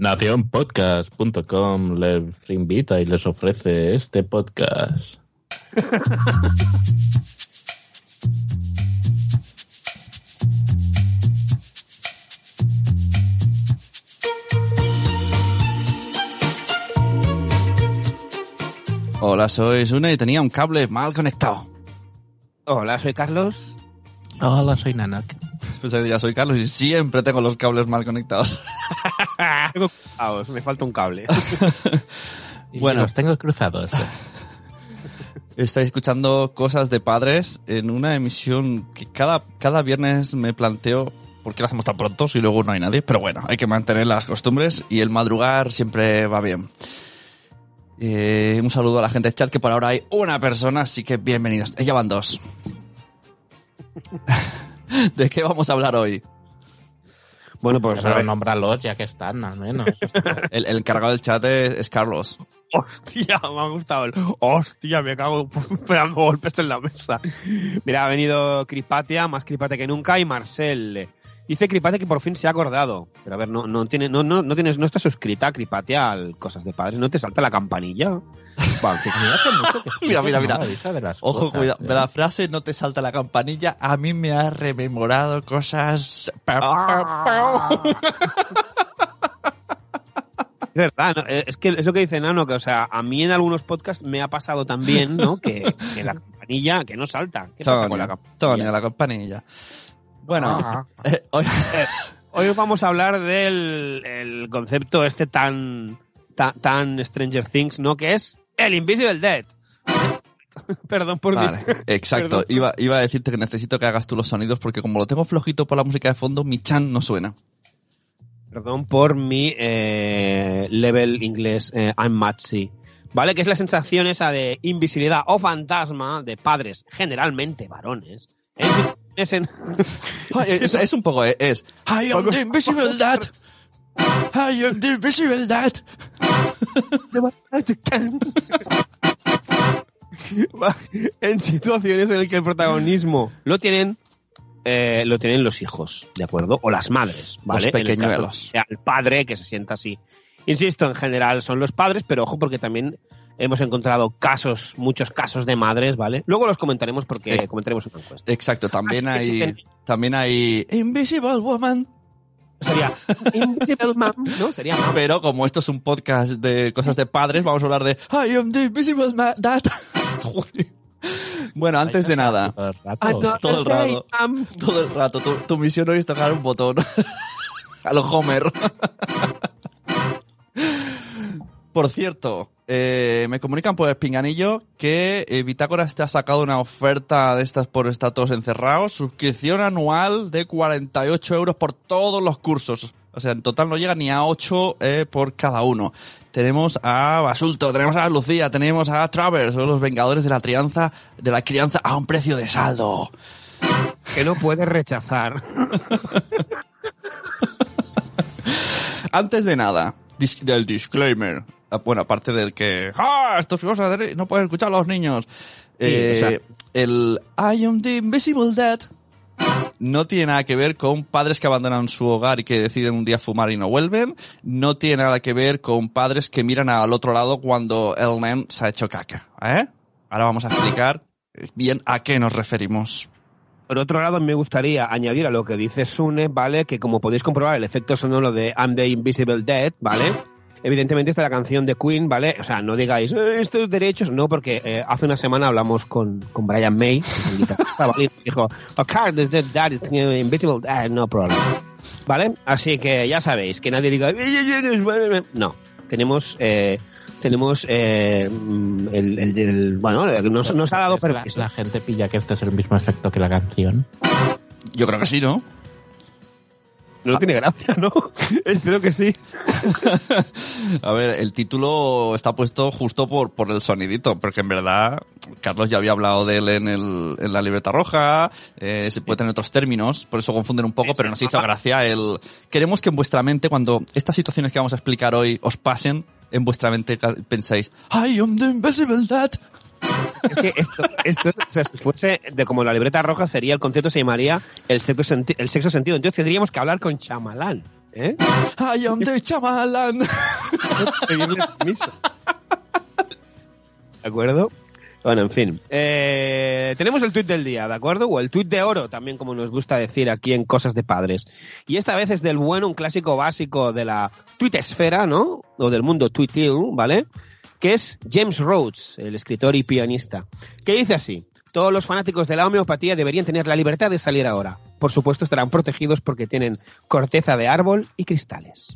Nacionpodcast.com les invita y les ofrece este podcast. Hola, soy Sune y tenía un cable mal conectado. Hola, soy Carlos. Hola, soy Nanak. Pues ya soy Carlos y siempre tengo los cables mal conectados. Tengo cruzados, me falta un cable. Bueno. los tengo cruzados. Estáis escuchando cosas de padres en una emisión que cada, cada viernes me planteo por qué lo hacemos tan pronto si luego no hay nadie. Pero bueno, hay que mantener las costumbres y el madrugar siempre va bien. Eh, un saludo a la gente del chat que por ahora hay una persona, así que bienvenidos. Ya van dos. ¿De qué vamos a hablar hoy? Bueno, pues Pero nómbralos ya que están, al menos. El, el encargado del chat es, es Carlos. Hostia, me ha gustado el. Hostia, me cago pegando golpes en la mesa. Mira, ha venido Cripatia, más Cripatia que nunca, y Marcel. Dice Cripatia que por fin se ha acordado. Pero a ver, no, no, tiene, no, no, no, tienes, no está suscrita Cripatia al Cosas de Padres. ¿No te salta la campanilla? Bueno, mucho que Mira, mira, mira. Ojo, cosas, cuidado. ¿eh? De la frase no te salta la campanilla. A mí me ha rememorado cosas. Es verdad, ¿no? Eh, es que es lo que dice Nano, que o sea, a mí en algunos podcasts me ha pasado también, ¿no? Que, que la campanilla, que no salta. ¿Qué pasa con la campanilla? Tonia, la campanilla. Bueno, eh, hoy- Hoy vamos a hablar del el concepto este tan, tan, tan Stranger Things, ¿no? Que es el Invisible Dead. Perdón por mi- Vale, exacto. Perdón. Iba, iba a decirte que necesito que hagas tú los sonidos porque como lo tengo flojito por la música de fondo, mi chan no suena. Perdón por mi eh, level inglés eh, I'm Matsy. ¿Vale? Que es la sensación esa de invisibilidad o fantasma de padres, generalmente varones. En es, es un poco, es I am the invisible dad. I am the invisible dad. en situaciones en las que el protagonismo lo tienen eh, lo tienen los hijos, ¿de acuerdo? O las madres, ¿vale? Los En el caso pequeñuelos. que sea el padre que se sienta así. Insisto, en general son los padres, pero ojo porque también hemos encontrado casos, muchos casos de madres, ¿vale? Luego los comentaremos porque Eh, comentaremos una encuesta. Exacto, también Así hay, existen- también hay Invisible Woman. Sería Invisible Mom, ¿no? Sería Mom. Pero como esto es un podcast de cosas de padres, vamos a hablar de I am the invisible ma- dad. bueno, antes de nada, Todo el rato. Todo el rato. Mom. todo el rato, tu, tu misión hoy es tocar un botón. a lo Homer. Por cierto, eh, me comunican por el pinganillo que eh, Bitácoras te ha sacado una oferta de estas por estar todos encerrados. Suscripción anual de 48 euros por todos los cursos. O sea, en total no llega ni a 8 eh, por cada uno. Tenemos a Basulto, tenemos a Lucía, tenemos a Travers, son los vengadores de la crianza, de la crianza a un precio de saldo. Que no puedes rechazar. Antes de nada, del disclaimer. Ah, Bueno, aparte del que, ¡ah! Esto es cosa de- no pueden escuchar los niños. Eh, o sea- el I am the invisible dad no tiene nada que ver con padres que abandonan su hogar y que deciden un día fumar y no vuelven. No tiene nada que ver con padres que miran al otro lado cuando el nen se ha hecho caca. ¿eh? Ahora vamos a explicar bien a qué nos referimos. Por otro lado, me gustaría añadir a lo que dice Sune, ¿vale? Que como podéis comprobar, el efecto sonoro de I'm the Invisible Dead, ¿vale? Evidentemente está la canción de Queen, ¿vale? O sea, no digáis, "Eh, estos derechos, no, porque eh, hace una semana hablamos con, con Brian May, que. Y dijo, a card is dead, that is invisible, dead, no problem. ¿Vale? Así que ya sabéis, que nadie diga, no, tenemos... Eh, tenemos eh, mm, el, el- el- bueno nos, nos ha dado la, la gente pilla que este es el mismo efecto que la canción. Yo creo que sí, ¿no? No tiene gracia, ¿no? Espero que sí. A ver, el título está puesto justo por, por el sonidito, porque en verdad Carlos ya había hablado de él en, el, en la libreta roja, eh, se puede tener otros términos, por eso confunden un poco, pero nos hizo gracia el... Queremos que en vuestra mente, cuando estas situaciones que vamos a explicar hoy os pasen, en vuestra mente pensáis, I am the invisible dad. Es que esto, esto o sea, si fuese de como la libreta roja, sería el concepto se llamaría el senti- el sexto sentido. Entonces tendríamos que hablar con Chamalán. ¿Eh? I am the chamalan. ¿De acuerdo? Bueno, en fin. Eh, tenemos el tuit del día, ¿de acuerdo? O el tuit de oro, también como nos gusta decir aquí en Cosas de Padres. Y esta vez es del bueno, un clásico básico de la tuitesfera, ¿no? O del mundo tuitil, ¿vale? Que es James Rhodes, el escritor y pianista. Que dice así. Todos los fanáticos de la homeopatía deberían tener la libertad de salir ahora. Por supuesto, estarán protegidos porque tienen corteza de árbol y cristales.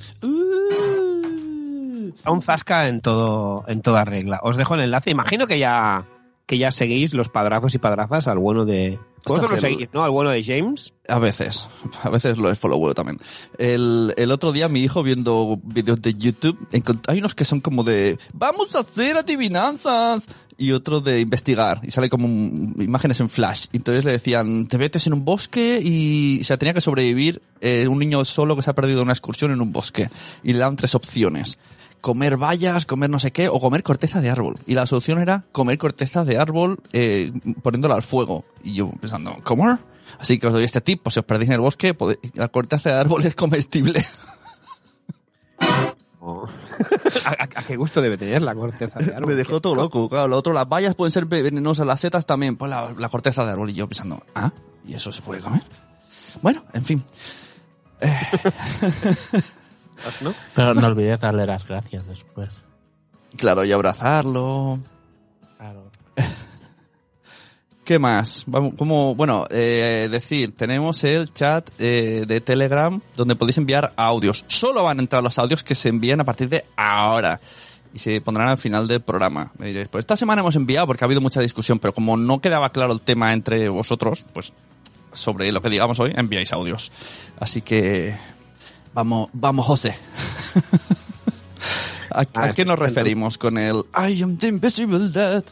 Aún zasca en todo, en toda regla. Os dejo el enlace. Imagino que ya, que ya seguís los padrazos y padrazas al bueno de. Vosotros lo seguís, ¿no? Al bueno de James. A veces, a veces lo follow también. El, el otro día mi hijo viendo vídeos de YouTube, hay unos que son como de, vamos a hacer adivinanzas, y otro de investigar, y sale como un- imágenes en flash. Entonces le decían, te metes en un bosque y, o sea, tenía que sobrevivir eh, un niño solo que se ha perdido en una excursión en un bosque. Y le dan tres opciones. Comer bayas, comer no sé qué, o comer corteza de árbol. Y la solución era comer corteza de árbol eh, poniéndola al fuego. Y yo pensando, ¿cómo? Así que os doy este tip, pues si os perdéis en el bosque, la corteza de árbol es comestible. O- ¿A, a- a qué gusto debe tener la corteza de árbol? Me dejó todo loco. Claro, lo otro, las bayas pueden ser venenosas, las setas también, pues la, la corteza de árbol. Y yo pensando, ah, ¿y eso se puede comer? Bueno, en fin. ¿No? Pero no olvides darle las gracias después. Claro, y abrazarlo. Claro. ¿Qué más? Vamos, como, bueno, eh, decir, tenemos el chat eh, de Telegram donde podéis enviar audios. Solo van a entrar los audios que se envían a partir de ahora. Y se pondrán al final del programa. Me diréis, pues esta semana hemos enviado porque ha habido mucha discusión, pero como no quedaba claro el tema entre vosotros, pues sobre lo que digamos hoy, enviáis audios. Así que vamos, vamos, José. ¿A, a Ah, qué nos referimos con el I am the invisible dead?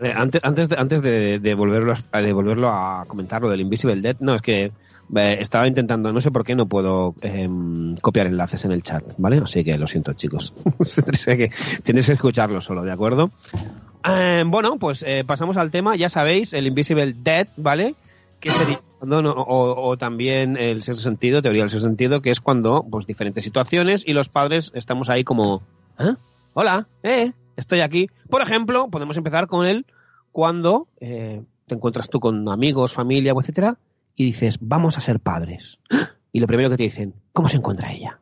Eh, Antes, antes, de, antes de, de volverlo, a, de volverlo a comentar lo del Invisible Dead, no, es que eh, estaba intentando, no sé por qué no puedo em, copiar enlaces en el chat, ¿vale? Así que lo siento, chicos. Que tienes que escucharlo solo, ¿de acuerdo? Eh, bueno, pues eh, pasamos al tema, ya sabéis, el Invisible Dead, ¿vale? Que sería no, no, o, o también el sexto sentido, teoría del sexto sentido, que es cuando, pues, diferentes situaciones y los padres estamos ahí como, ¿eh? Hola, eh, estoy aquí. Por ejemplo, podemos empezar con el cuando eh, te encuentras tú con amigos, familia, etcétera, y dices, vamos a ser padres. Y lo primero que te dicen, ¿cómo se encuentra ella?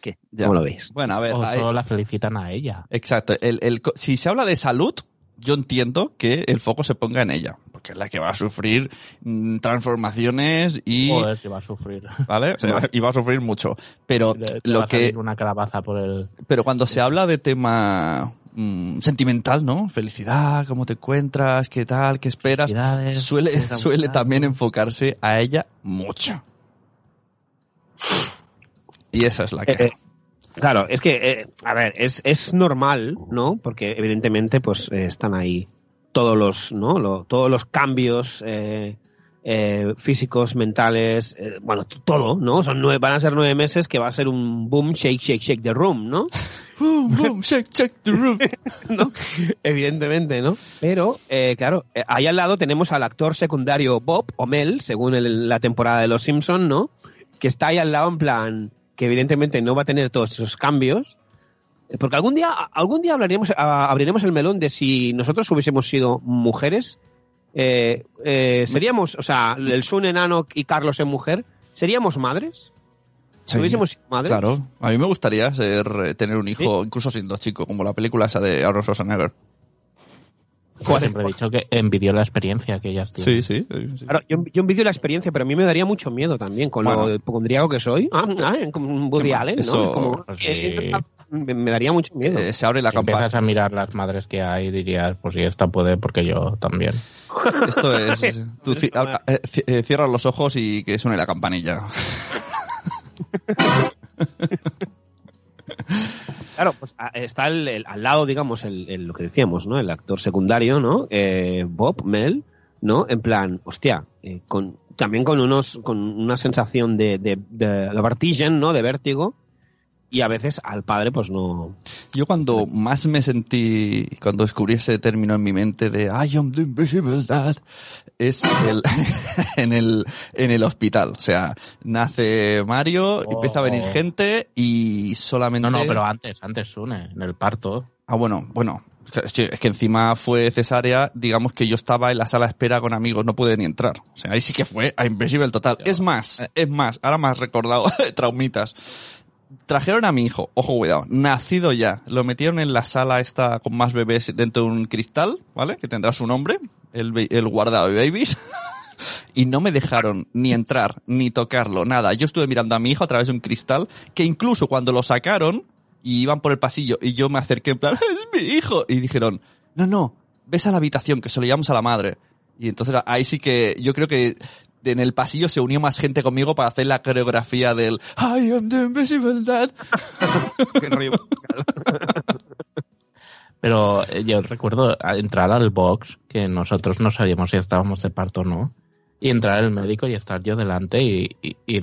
¿Qué? Ya. ¿Cómo lo veis? Bueno, a ver, O solo la felicitan a ella. Exacto. El, el co- si se habla de salud, yo entiendo que el foco se ponga en ella, porque es la que va a sufrir mm, transformaciones y... Joder, si va a sufrir. ¿Vale? O sea, y va a sufrir mucho. Pero va lo a que... salir una calabaza por el... Pero cuando se habla de tema mm, sentimental, ¿no? Felicidad, cómo te encuentras, qué tal, qué esperas, suele, ¿qué está suele también enfocarse a ella mucho. Y esa es la que... Claro, es que, eh, a ver, es, es normal, ¿no? Porque evidentemente, pues eh, están ahí todos los, ¿no? Lo- todos los cambios eh, físicos, mentales, bueno, todo, ¿no? Son nueve, van a ser nueve meses que va a ser un boom, shake, shake, shake the room, ¿no? Boom, boom, shake, shake the room. ¿no? Evidentemente, ¿no? Pero, eh, claro, ahí al lado tenemos al actor secundario Bob o Mel, según el- la temporada de Los Simpson, ¿no? Que está ahí al lado en plan que evidentemente no va a tener todos esos cambios. Eh, Porque algún día, algún día hablaremos, abriremos el melón de si nosotros hubiésemos sido mujeres. eh, eh, seríamos, o sea, el Sun enano y Carlos en mujer, ¿seríamos madres? Sí. ¿Hubiésemos sido madres? Claro, a mí me gustaría ser, eh, tener un hijo, incluso siendo chico, como la película esa de Arnold Schwarzenegger. Siempre he dicho que envidió la experiencia que ellas tienen. Sí, sí. sí. Claro, yo, yo envidio la experiencia, pero a mí me daría mucho miedo también, con Bueno. lo hipocondríaco que soy. Ah, ah, como un Woody Allen, ¿no? eso- Es como, pues eh, sí. me, me daría mucho miedo. Eh, se abre la Si empiezas campana. a mirar las madres que hay, dirías, pues si esta puede, porque yo también. Esto es. Tú ci- a- eh, ci- eh, cierras los ojos y que suene la campanilla. Claro, pues a- está el, el- al lado, digamos, el, el- lo que decíamos, ¿no? El actor secundario, ¿no? Eh, Bob, Mel, ¿no? En plan, hostia, eh, con, también con unos, con una sensación de, de, de, de vertigen, ¿no? De vértigo. Y a veces al padre, pues no. Yo cuando más me sentí, cuando descubrí ese término en mi mente de I am the invisible dad, es el, en el, en el hospital. O sea, nace Mario, empieza a venir Oh. gente y solamente... No, no, pero antes, antes Sune, en el parto. Ah, bueno, bueno. Es que, encima fue cesárea, digamos que yo estaba en la sala de espera con amigos, no pude ni entrar. O sea, ahí sí que fue a Invisible total. Es más, es más, ahora me has recordado traumitas. Trajeron a mi hijo, ojo cuidado, nacido ya. Lo metieron en la sala esta con más bebés dentro de un cristal, ¿vale? Que tendrá su nombre, el, el guardado de babies. y no me dejaron ni entrar, ni tocarlo, nada. Yo estuve mirando a mi hijo a través de un cristal, que incluso cuando lo sacaron y iban por el pasillo y yo me acerqué en plan, es mi hijo. Y dijeron, no, no, ves a la habitación, que se lo llevamos a la madre. Y entonces ahí sí que yo creo que en el pasillo se unió más gente conmigo para hacer la coreografía del I am the invisible dad. Qué. Pero eh, yo recuerdo entrar al box, que nosotros no sabíamos si estábamos de parto o no, y entrar el médico y estar yo delante y, y-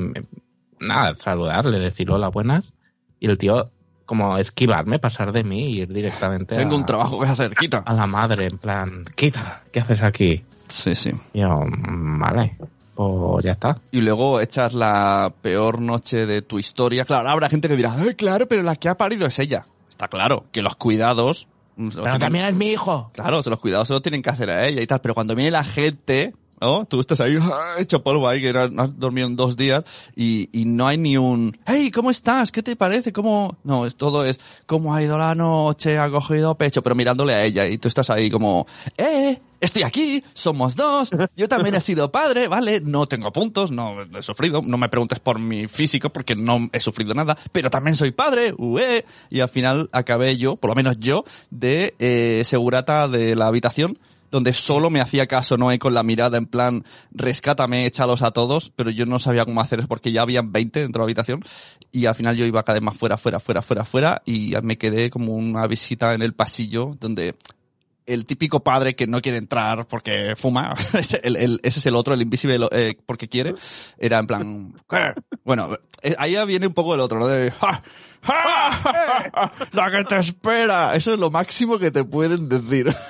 nada, saludarle, decir hola, buenas, y el tío como esquivarme, pasar de mí y ir directamente Tengo a, un trabajo que hacer, quita. a la madre, en plan, quita, ¿qué haces aquí? Sí, sí. Y yo, "Mm, vale, pues ya está. Y luego echas la peor noche de tu historia. Claro, habrá gente que dirá, Ay, claro, pero la que ha parido es ella. Está claro que los cuidados... mm, Pero tienen- también es mi hijo. Claro, se los cuidados se los tienen que hacer a ella y tal, pero cuando viene la gente, ¿no? Tú estás ahí ¡ah! hecho polvo ahí, que no no has dormido en dos días y, y no hay ni un, hey, ¿cómo estás? ¿Qué te parece? ¿Cómo? No, es todo es, ¿cómo ha ido la noche? ¿Ha cogido pecho? Pero mirándole a ella y tú estás ahí como, eh, estoy aquí, somos dos, yo también he sido padre, ¿vale? No tengo puntos, no he sufrido, no me preguntes por mi físico porque no he sufrido nada, pero también soy padre, ué. Y al final acabé yo, por lo menos yo, de eh, segurata de la habitación, donde solo me hacía caso Noé con la mirada en plan, rescátame, échalos a todos, pero yo no sabía cómo hacer eso porque ya habían 20 dentro de la habitación y al final yo iba cada vez más fuera, fuera, fuera, fuera, fuera y me quedé como una visita en el pasillo donde el típico padre que no quiere entrar porque fuma, ese, el- el- ese es el otro, el invisible eh, porque quiere, era en plan, ¿qué? Bueno, eh, ahí ya viene un poco el otro, ¿no? De, "Ja, ja, ja, ja, la que te espera. Eso es lo máximo que te pueden decir.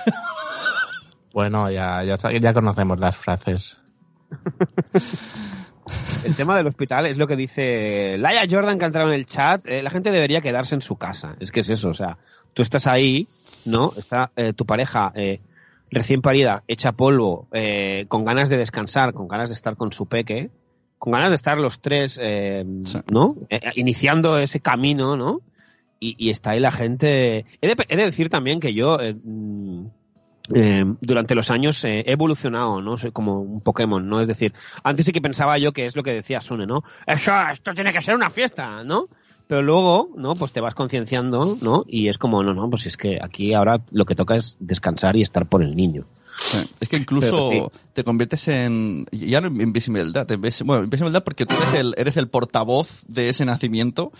Bueno, ya, ya, ya conocemos las frases. El tema del hospital es lo que dice Laia Jordan que ha entrado en el chat. eh, la gente debería quedarse en su casa. Es que es eso, o sea, tú estás ahí, ¿no? Está eh, tu pareja eh, recién parida, hecha polvo, eh, con ganas de descansar, con ganas de estar con su peque, con ganas de estar los tres, eh, Sí. ¿no? Eh, iniciando ese camino, ¿no? Y, y está ahí la gente. He de, he de decir también que yo. eh, mm, eh, durante los años eh, he evolucionado, ¿no? Soy como un Pokémon, ¿no? Es decir, antes sí que pensaba yo que es lo que decía Sune, ¿no? Eso, esto tiene que ser una fiesta, ¿no? Pero luego, ¿no? Pues te vas concienciando, ¿no? Y es como, no, no, pues es que aquí ahora lo que toca es descansar y estar por el niño. Es que incluso te conviertes en, ya no en Invisible Dad, en ves- bueno, Invisible Dad porque tú eres el, eres el portavoz de ese nacimiento,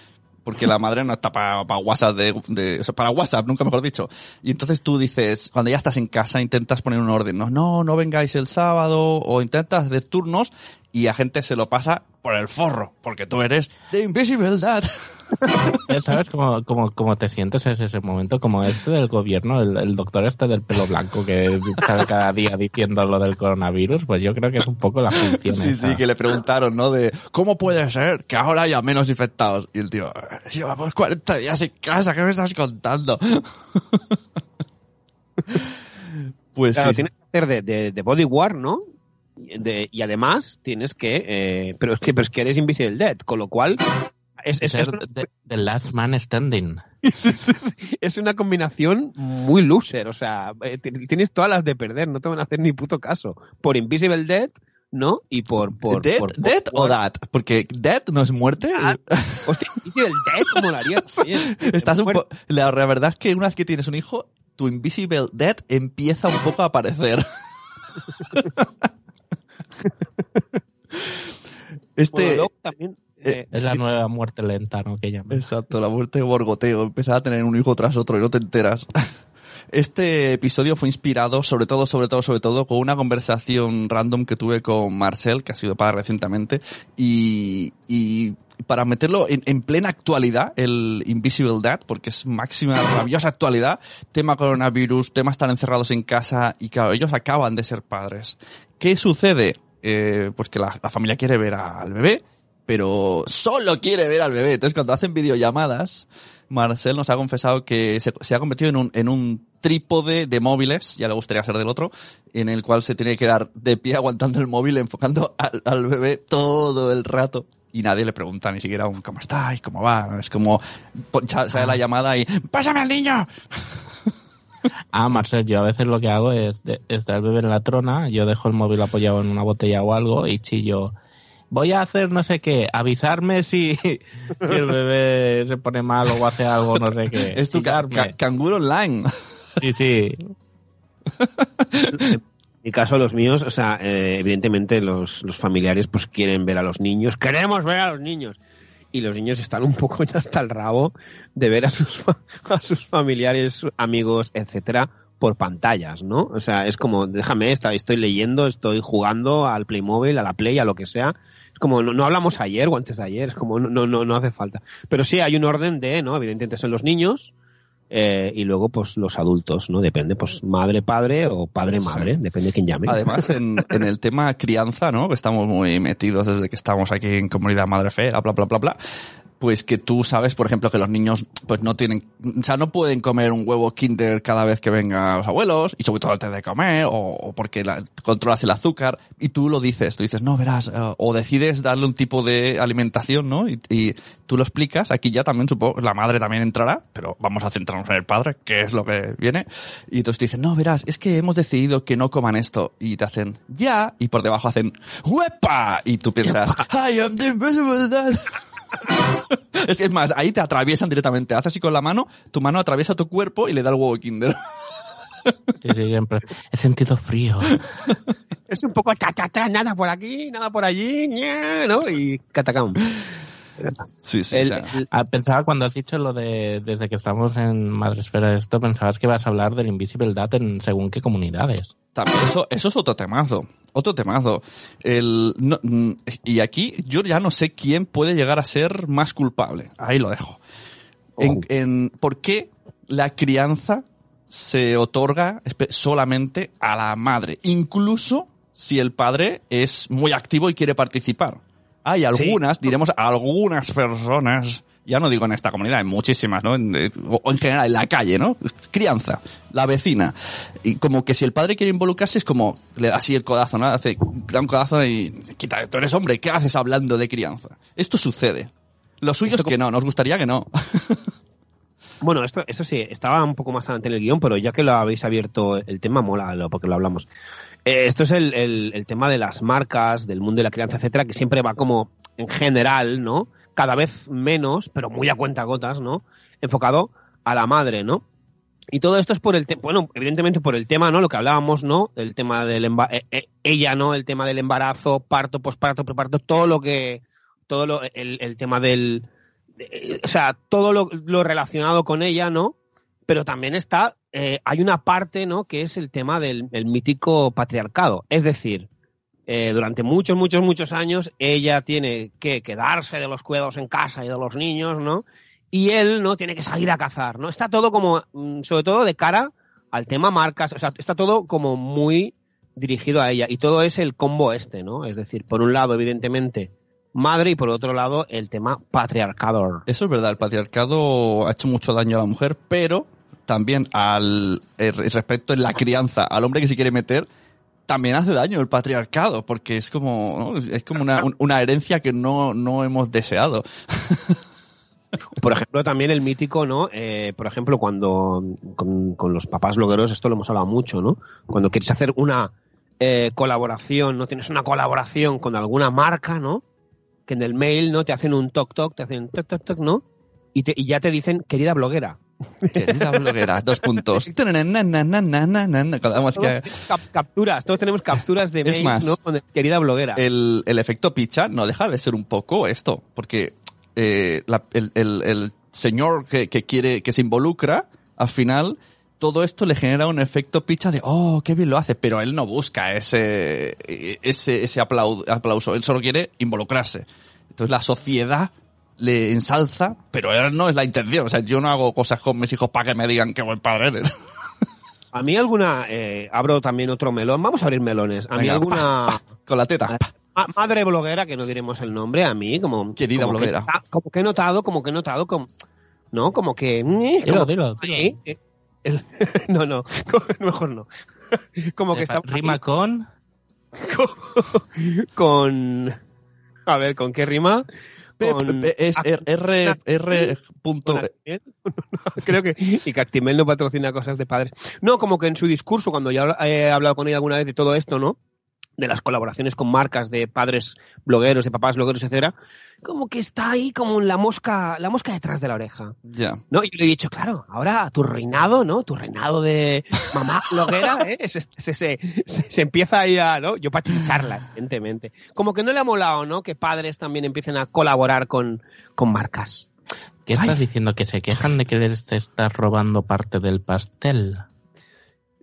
porque la madre no está para WhatsApp, de, de- o sea, para WhatsApp, nunca mejor dicho. Y entonces tú dices, cuando ya estás en casa, intentas poner un orden, no, no, no vengáis el sábado, o intentas hacer turnos, y a gente se lo pasa por el forro, porque tú eres The Invisible Dad. ¿Sabes cómo, cómo, cómo te sientes en ese momento? Como este del gobierno, el, el doctor este del pelo blanco que sale cada día diciendo lo del coronavirus, pues yo creo que es un poco la función Sí, esa. sí, que le preguntaron, ¿no? De, ¿cómo puede ser que ahora haya menos infectados? Y el tío, llevamos 40 días en casa, ¿qué me estás contando? pues Claro, sí. tienes que hacer de, de, de bodyguard, ¿no? Y de- y además tienes que, eh, pero es que, pero es que eres Invisible Dead, con lo cual es, es, es the, the last man standing. es, una combinación muy loser, o sea, eh, ti- tienes todas las de perder, no te van a hacer ni puto caso. Por Invisible Dead, ¿no? Y por... por ¿Dead, por- dead por- o that? Porque dead no es muerte. Ah, Hostia, Invisible Dead, haría también. Estás un la verdad es que una vez que tienes un hijo, tu Invisible Dead empieza un poco a aparecer. Bueno, este, luego también... eh, Es la nueva muerte lenta, ¿no? Que llaman. Exacto, la muerte de borgoteo. Empezar a tener un hijo tras otro y no te enteras. Este episodio fue inspirado sobre todo, sobre todo, sobre todo con una conversación random que tuve con Marcel, que ha sido para recientemente, y, y para meterlo en, en, plena actualidad, el Invisible Dad, porque es máxima, rabiosa actualidad, tema coronavirus, tema estar encerrados en casa, y claro, ellos acaban de ser padres. ¿Qué sucede? Eh, pues que la, familia quiere ver al bebé, pero solo quiere ver al bebé. Entonces cuando hacen videollamadas, Marcel nos ha confesado que se, ha convertido en un, en un trípode de móviles, ya le gustaría ser del otro, en el cual se tiene que quedar de pie aguantando el móvil, enfocando al, al bebé todo el rato. Y nadie le pregunta ni siquiera un ¿cómo estáis? ¿Cómo va? Es como, sale la llamada y ¡pásame al niño! Ah, Marcel, yo a veces lo que hago es, de, está el bebé en la trona, yo dejo el móvil apoyado en una botella o algo y chillo voy a hacer no sé qué, avisarme si, si el bebé se pone mal o hace algo, no sé qué. Es tu ca ca canguro online. Sí, sí. En mi caso, los míos, o sea, eh, evidentemente los, los familiares pues quieren ver a los niños, queremos ver a los niños. Y los niños están un poco ya hasta el rabo de ver a sus, a sus familiares, amigos, etcétera, por pantallas, ¿no? O sea, es como, déjame, estoy leyendo, estoy jugando al Playmobil, a la Play, a lo que sea. Es como, no, no hablamos ayer o antes de ayer, es como, no, no, no hace falta. Pero sí hay un orden de, ¿no? Evidentemente son los niños, eh, y luego pues los adultos, ¿no? Depende, pues madre, padre o padre, madre, sí. depende de quién llame. Además, en, en, el tema crianza, ¿no? Que estamos muy metidos desde que estamos aquí en Comunidad Madre Fe, bla, bla, bla, bla, pues que tú sabes, por ejemplo, que los niños pues no tienen, o sea, no pueden comer un huevo Kinder cada vez que vengan los abuelos, y sobre todo antes de comer, o, o porque la, controlas el azúcar, y tú lo dices, tú dices, no, verás, uh, o decides darle un tipo de alimentación, ¿no? Y, y, tú lo explicas, aquí ya también supongo, la madre también entrará, pero vamos a centrarnos en el padre, que es lo que viene, y entonces te dicen, no, verás, es que hemos decidido que no coman esto, y te hacen, ya, y por debajo hacen, ¡huepa! Y tú piensas, I am the invisible dad. es, es más, ahí te atraviesan directamente. Haces así con la mano, tu mano atraviesa tu cuerpo y le da el huevo Kinder. Sí, sí, siempre. He sentido frío. Es un poco cha, cha, cha, nada por aquí, nada por allí, ¿no? Y catacam. Sí, sí. El, o sea. el, pensaba cuando has dicho lo de desde que estamos en Madresfera esto, pensabas que vas a hablar del Invisible Data en según qué comunidades. También eso, eso es otro temazo. Otro temazo. El, no, y aquí yo ya no sé quién puede llegar a ser más culpable. Ahí lo dejo. Oh. En, en, ¿Por qué la crianza se otorga solamente a la madre? Incluso si el padre es muy activo y quiere participar. Hay algunas, sí. diremos algunas personas, ya no digo en esta comunidad, en muchísimas, ¿no? En, o en general, en la calle, ¿no? Crianza, la vecina. Y como que si el padre quiere involucrarse es como, le da así el codazo, ¿no? Hace, da un codazo y, quita, tú eres hombre, ¿qué haces hablando de crianza? Esto sucede. Lo suyo es que no, nos gustaría que no. Bueno, esto, eso sí, estaba un poco más adelante en el guion, pero ya que lo habéis abierto el tema, mola porque lo hablamos. Eh, esto es el, el, tema de las marcas, del mundo de la crianza, etcétera, que siempre va como en general, ¿no? Cada vez menos, pero muy a cuenta gotas, ¿no? Enfocado a la madre, ¿no? Y todo esto es por el tema, bueno, evidentemente por el tema, ¿no? Lo que hablábamos, ¿no? El tema del eh, eh, ella, ¿no? El tema del embarazo, parto, posparto, preparto, todo lo que, todo lo, el, el tema del, de, o sea, todo lo, relacionado con ella, ¿no? Pero también está, eh, hay una parte, ¿no? Que es el tema del el mítico patriarcado. Es decir, eh, durante muchos, muchos, muchos años ella tiene que quedarse de los cuidados en casa y de los niños, ¿no? Y él, ¿no? Tiene que salir a cazar, ¿no? Está todo como, mm, sobre todo de cara al tema marcas, o sea, está todo como muy dirigido a ella. Y todo es el combo este, ¿no? Es decir, por un lado, evidentemente, madre y por otro lado el tema patriarcado. Eso es verdad, el patriarcado ha hecho mucho daño a la mujer, pero también al eh, respecto en la crianza, al hombre que se quiere meter, también hace daño el patriarcado, porque es como, ¿no? es como una, una, herencia que no, no hemos deseado. Por ejemplo, también el mítico, ¿no? Eh, por ejemplo, cuando con, los papás blogueros, esto lo hemos hablado mucho, ¿no? Cuando quieres hacer una eh, colaboración, no tienes una colaboración con alguna marca, ¿no? Que en el mail, ¿no? Te hacen un toc toc, te hacen toc toc toc, ¿no? Y, te, y ya te dicen, querida bloguera. Querida bloguera, dos puntos. que... Capturas, todos tenemos capturas de mails, más, ¿no? Con el, querida bloguera. El, el efecto picha no deja de ser un poco esto, porque eh, la, el, el, el, señor que, que, quiere, que se involucra, al final todo esto le genera un efecto picha de, oh, qué bien lo hace, pero él no busca ese, ese, ese aplau- aplauso, él solo quiere involucrarse. Entonces la sociedad le ensalza, pero él no es la intención. O sea, yo no hago cosas con mis hijos para que me digan qué buen padre eres. A mí alguna, eh, abro también otro melón, vamos a abrir melones. A mí Venga, alguna Con la teta. pa. madre bloguera, que no diremos el nombre, a mí como... Querida como bloguera. como que he notado, como que he notado, como, ¿no? Como que... eh, Dilo, como- dilo, dilo. eh, eh, el- no, no, mejor no. Como que está... Rima con... con... A ver, ¿con qué rima? Con- es R, punto- Actimel. Creo que y que Actimel no patrocina cosas de padres. No, como que en su discurso, cuando ya he hablado con ella alguna vez de todo esto, ¿no? De las colaboraciones con marcas de padres blogueros, de papás blogueros, etcétera, como que está ahí como la mosca, la mosca detrás de la oreja. Ya. ¿no? Y yo le he dicho, claro, ahora tu reinado, ¿no? Tu reinado de mamá bloguera, ¿eh? Se, se, se, se- se empieza ahí a, ¿no? Yo para chincharla, evidentemente. Como que no le ha molado, ¿no? Que padres también empiecen a colaborar con, con marcas. ¿Qué estás diciendo? ¿Que se quejan de que les te estás robando parte del pastel?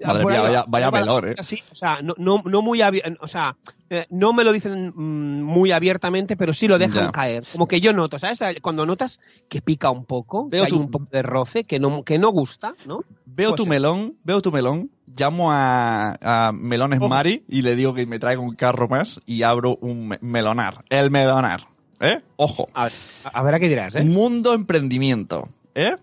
Madre mía, vaya- vaya ¿eh? sí, o sea, no, no, no muy o sea, eh, no me lo dicen mm, muy abiertamente, pero sí lo dejan Ya. caer. Como que yo noto, ¿sabes? Cuando notas que pica un poco, Veo que hay un poco de roce, que no, que no gusta, ¿no? Veo Pues tu melón, veo tu melón, llamo a, a Melones Ojo. Mari y le digo que me traiga un carro más y abro un me- melonar. El melonar. ¿Eh? Ojo. A ver, a ver a qué dirás, ¿eh? Mundo emprendimiento. ¿Eh?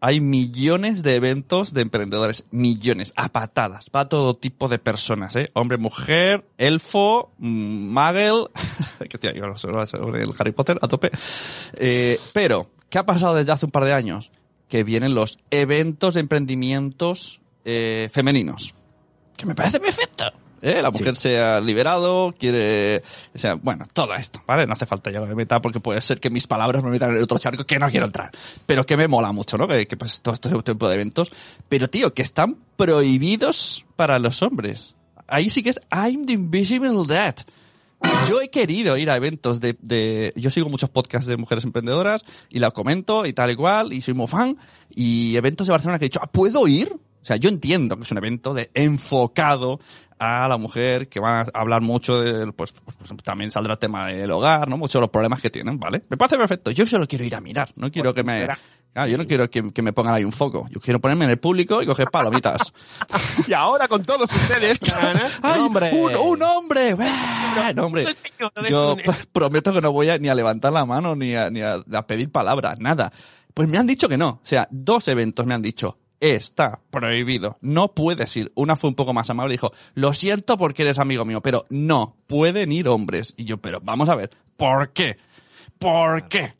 Hay millones de eventos de emprendedores. Millones. A patadas. Para todo tipo de personas, ¿eh? Hombre, mujer, elfo, mm, muggle. que yo sobre el Harry Potter a tope. Eh, pero, ¿qué ha pasado desde hace un par de años? Que vienen los eventos de emprendimientos eh, femeninos. Que me parece perfecto. ¿eh? La mujer se ha liberado, quiere... O sea, bueno, todo esto, ¿vale? No hace falta yo me meta porque puede ser que mis palabras me metan en otro charco que no quiero entrar. Pero que me mola mucho, ¿no? Que, que pues todo este tipo de eventos. Pero, tío, que están prohibidos para los hombres. Ahí sí que es I'm the Invisible Dead. Yo he querido ir a eventos de, de, yo sigo muchos podcasts de mujeres emprendedoras y la comento y tal y cual y soy muy fan y eventos de Barcelona que he dicho, ah, ¿puedo ir? O sea, yo entiendo que es un evento de enfocado a la mujer, que van a hablar mucho de, pues, pues, pues, también saldrá el tema del hogar, ¿no? Muchos de los problemas que tienen, ¿vale? Me parece perfecto. Yo solo quiero ir a mirar, no quiero que me, claro, yo no quiero que, que me pongan ahí un foco. Yo quiero ponerme en el público y coger palomitas. Y ahora con todos ustedes. ¡Ay, hombre! un, un hombre! No, hombre. Yo prometo que no voy a, ni a levantar la mano ni a, ni a, a pedir palabras, nada. Pues me han dicho que no. O sea, dos eventos me han dicho. Está prohibido. No puedes ir. Una fue un poco más amable y dijo, lo siento porque eres amigo mío, pero no, pueden ir hombres. Y yo, pero vamos a ver, ¿por qué? ¿Por qué?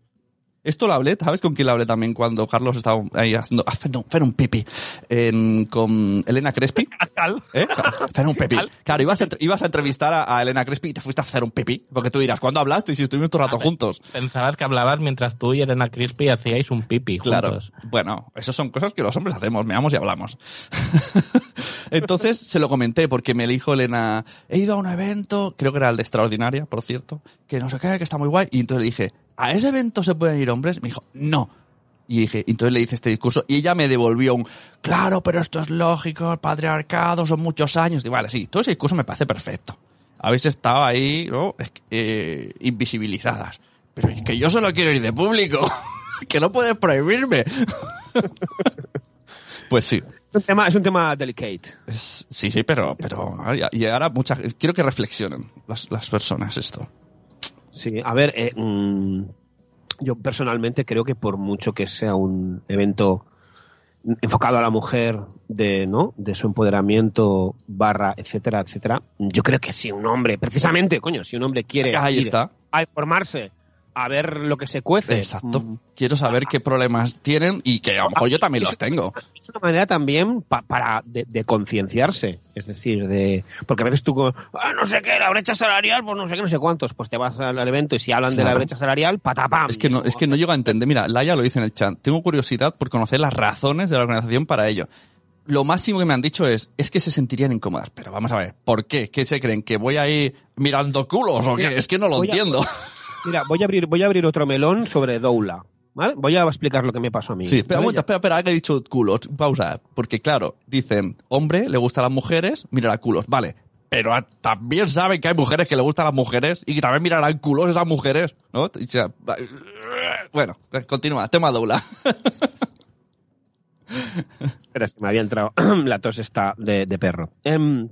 Esto lo hablé, ¿sabes con quién lo hablé también cuando Carlos estaba ahí haciendo, haciendo, haciendo un pipi en- con Elena Crespi? ¿Eh? Hacer un pipí. Claro, ibas a, ibas a entrevistar a, a Elena Crespi y te fuiste a hacer un pipí. Porque tú dirás, ¿cuándo hablaste? Y si estuvimos todo rato A ver. juntos. Pensabas que hablabas mientras tú y Elena Crispy hacíais un pipi Claro. juntos. Bueno, esas son cosas que los hombres hacemos, meamos y hablamos. Entonces se lo comenté porque me dijo Elena, he ido a un evento, creo que era el de Extraordinaria, por cierto, que no sé qué, que está muy guay. Y entonces le dije, ¿a ese evento se pueden ir hombres? Me dijo, no. Y dije, entonces le hice este discurso y ella me devolvió un, claro, pero esto es lógico, patriarcado, son muchos años. Y vale, sí, todo ese discurso me parece perfecto. Habéis estado ahí, ¿no? Eh, invisibilizadas. Pero es que yo solo quiero ir de público. que no puedes prohibirme. pues sí. Es un tema, es un tema delicate. Es- sí, sí, pero, pero, y ahora muchas, quiero que reflexionen las, las personas esto. Sí, a ver, eh, mm, yo personalmente creo que por mucho que sea un evento enfocado a la mujer de no de su empoderamiento barra etcétera etcétera yo creo que si un hombre precisamente coño si un hombre quiere Ahí ir está. a informarse a ver lo que se cuece Exacto. mm, Quiero saber qué problemas tienen y que a lo mejor yo también los tengo. es una manera también pa- para de, de concienciarse es decir de porque a veces tú "Ah, no sé qué la brecha salarial pues no sé qué no sé cuántos pues te vas al, evento y si hablan de la brecha salarial patapam Es que no, es que no llego a entender. Mira, Laia lo dice en el chat. Tengo curiosidad por conocer las razones de la organización para ello. Lo máximo que me han dicho es, es que se sentirían incómodas. Pero vamos a ver, ¿por qué? ¿Qué se creen? ¿Que voy a ir mirando culos o qué? Es que no lo entiendo. Mira, voy a abrir, voy a abrir otro melón sobre Doula, ¿vale? Voy a explicar lo que me pasó a mí. Sí, espera espera, espera, que he dicho culos. Pausa. Porque claro, dicen, hombre, le gustan las mujeres, mirará culos. Vale. Pero a- también saben que hay mujeres que le gustan las mujeres y que también mirarán culos esas mujeres, ¿no? Bueno, continúa. Tema doula. Espera, es que me había entrado la tos esta de, de perro. Em,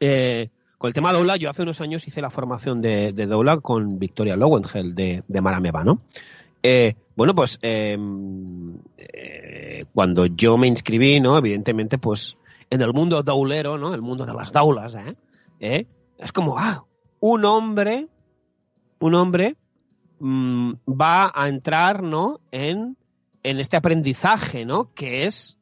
eh, con el tema doula, yo hace unos años hice la formación de, de doula con Victoria Lowengel de, de Marameva, ¿no? Eh, bueno, pues em, eh, cuando yo me inscribí, ¿no? Evidentemente, pues en el mundo doulero, ¿no? El mundo de las daulas, ¿eh? ¿Eh? Es como, ah, un hombre, un hombre mm, va a entrar, ¿no? En, en este aprendizaje, ¿no? Que es,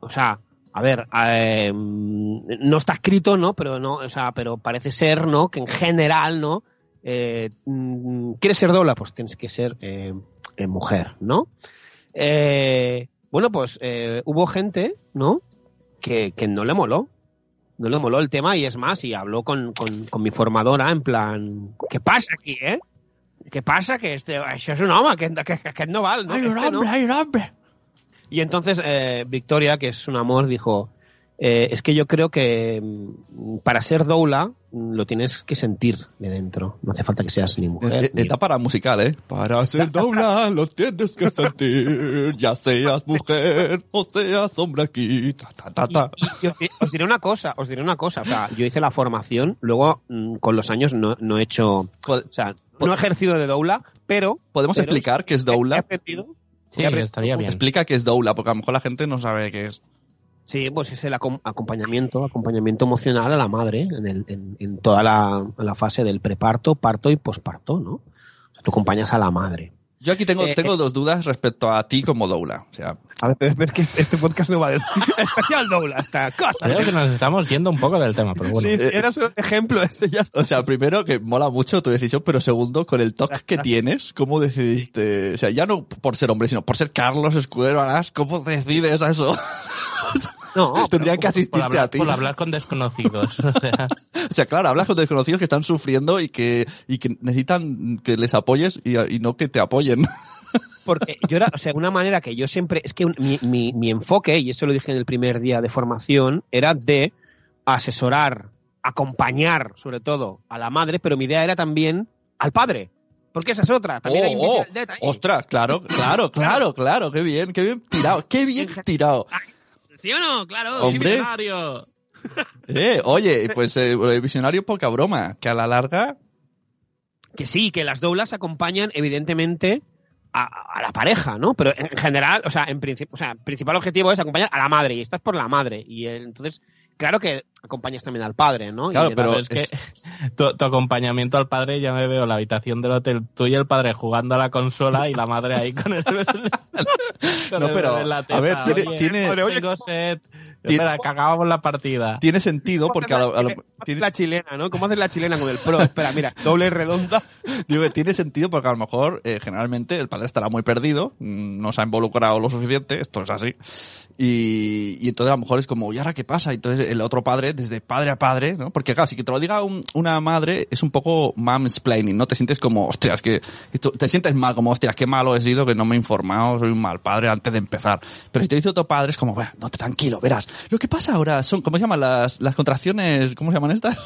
o sea, a ver, eh, no está escrito, ¿no? Pero no, o sea, pero parece ser, ¿no? Que en general, ¿no? Eh, mm, ¿Quieres ser doula? Pues tienes que ser eh, eh, mujer, ¿no? Eh, bueno, pues hubo gente, ¿no? Que, que no le moló. No le moló el tema y es más, y habló con, con, con mi formadora en plan, ¿qué pasa aquí, eh? ¿Qué pasa? Que este, això és un home, que, que, que aquest no val, no? Este no. hay un hombre. Y entonces eh, Victoria, que es un amor, dijo, eh, es que yo creo que mm, para ser doula mm, lo tienes que sentir de dentro. No hace falta que seas ni mujer. Eh, ni- Etapa musical, ¿eh? Para ser doula lo tienes que sentir, ya seas mujer o seas hombre aquí. Ta, ta, ta, ta. Y- y os, di- os diré una cosa, os diré una cosa. O sea, yo hice la formación, luego mm, con los años no, no he hecho, Pod- o sea, no he ejercido de doula, pero ¿Podemos pero explicar qué es he doula? aprendido. Sí, he aprendido- estaría bien. Explica qué es doula, porque a lo mejor la gente no sabe qué es. Sí, pues es el acom- acompañamiento, acompañamiento emocional a la madre en, el- en- en toda la, la fase del preparto, parto y posparto, ¿no? O sea, tú acompañas a la madre. Yo aquí tengo, Eh, tengo dos dudas respecto a ti como doula. O sea, A ver, pero es que este podcast no va de especial doula, esta cosa. Creo que nos estamos yendo un poco del tema, pero bueno. Sí, sí, era solo un ejemplo ese ya está. o sea, primero que mola mucho tu decisión, pero segundo, con el toque que tienes, ¿cómo decidiste? O sea, ya no por ser hombre, sino por ser Carlos Escudero Arás, ¿cómo decides a eso? No, Tendrían que por asistirte hablar, a ti. por hablar con desconocidos. O sea, O sea, claro, hablas con desconocidos que están sufriendo y que, y que necesitan que les apoyes y, y no que te apoyen. porque yo era, o sea, una manera que yo siempre, es que mi, mi, mi enfoque, y eso lo dije en el primer día de formación, era de asesorar, acompañar, sobre todo, a la madre, pero mi idea era también al padre. Porque esa es otra. También hay Oh, oh, death ahí. ostras, claro, claro, claro, claro, qué bien, qué bien tirado, qué bien tirado. ¿Sí o no? Claro. Hombre. visionario. Eh, oye, pues eh, visionario poca broma, que a la larga Que sí, que las doulas acompañan, evidentemente, a, a la pareja, ¿no? Pero en general, o sea, en principio, o sea, el principal objetivo es acompañar a la madre, y estás por la madre. Y eh, entonces, claro que acompañas también al padre, ¿no? Y Claro, le pero es que tu, tu acompañamiento al padre, ya me veo la habitación del hotel, tú y el padre jugando a la consola y la madre ahí con el. con No, el pero, a ver, tiene- Oye, tiene- padre, tengo sed. Tiene- Espera, que acabamos la partida. tiene sentido porque a lo- a lo- ¿Cómo haces tiene, la chilena, ¿no? ¿Cómo haces la chilena con el pro? Espera, mira, doble redonda. digo que tiene sentido porque a lo mejor eh, generalmente el padre estará muy perdido, mm, no se ha involucrado lo suficiente, esto es así, y, entonces a lo mejor es como, ¿y ahora qué pasa? Y entonces el otro padre, desde padre a padre, ¿no? Porque claro, si que te lo diga un- una madre es un poco mansplaining, ¿no? Te sientes como, hostias, que te sientes mal, como, hostias, qué malo he sido, que no me he informado, soy un mal padre antes de empezar. Pero si te dice otro padre es como, bueno, no, tranquilo, verás. Lo que pasa ahora son, ¿cómo se llaman las, las contracciones? ¿Cómo se llaman estas?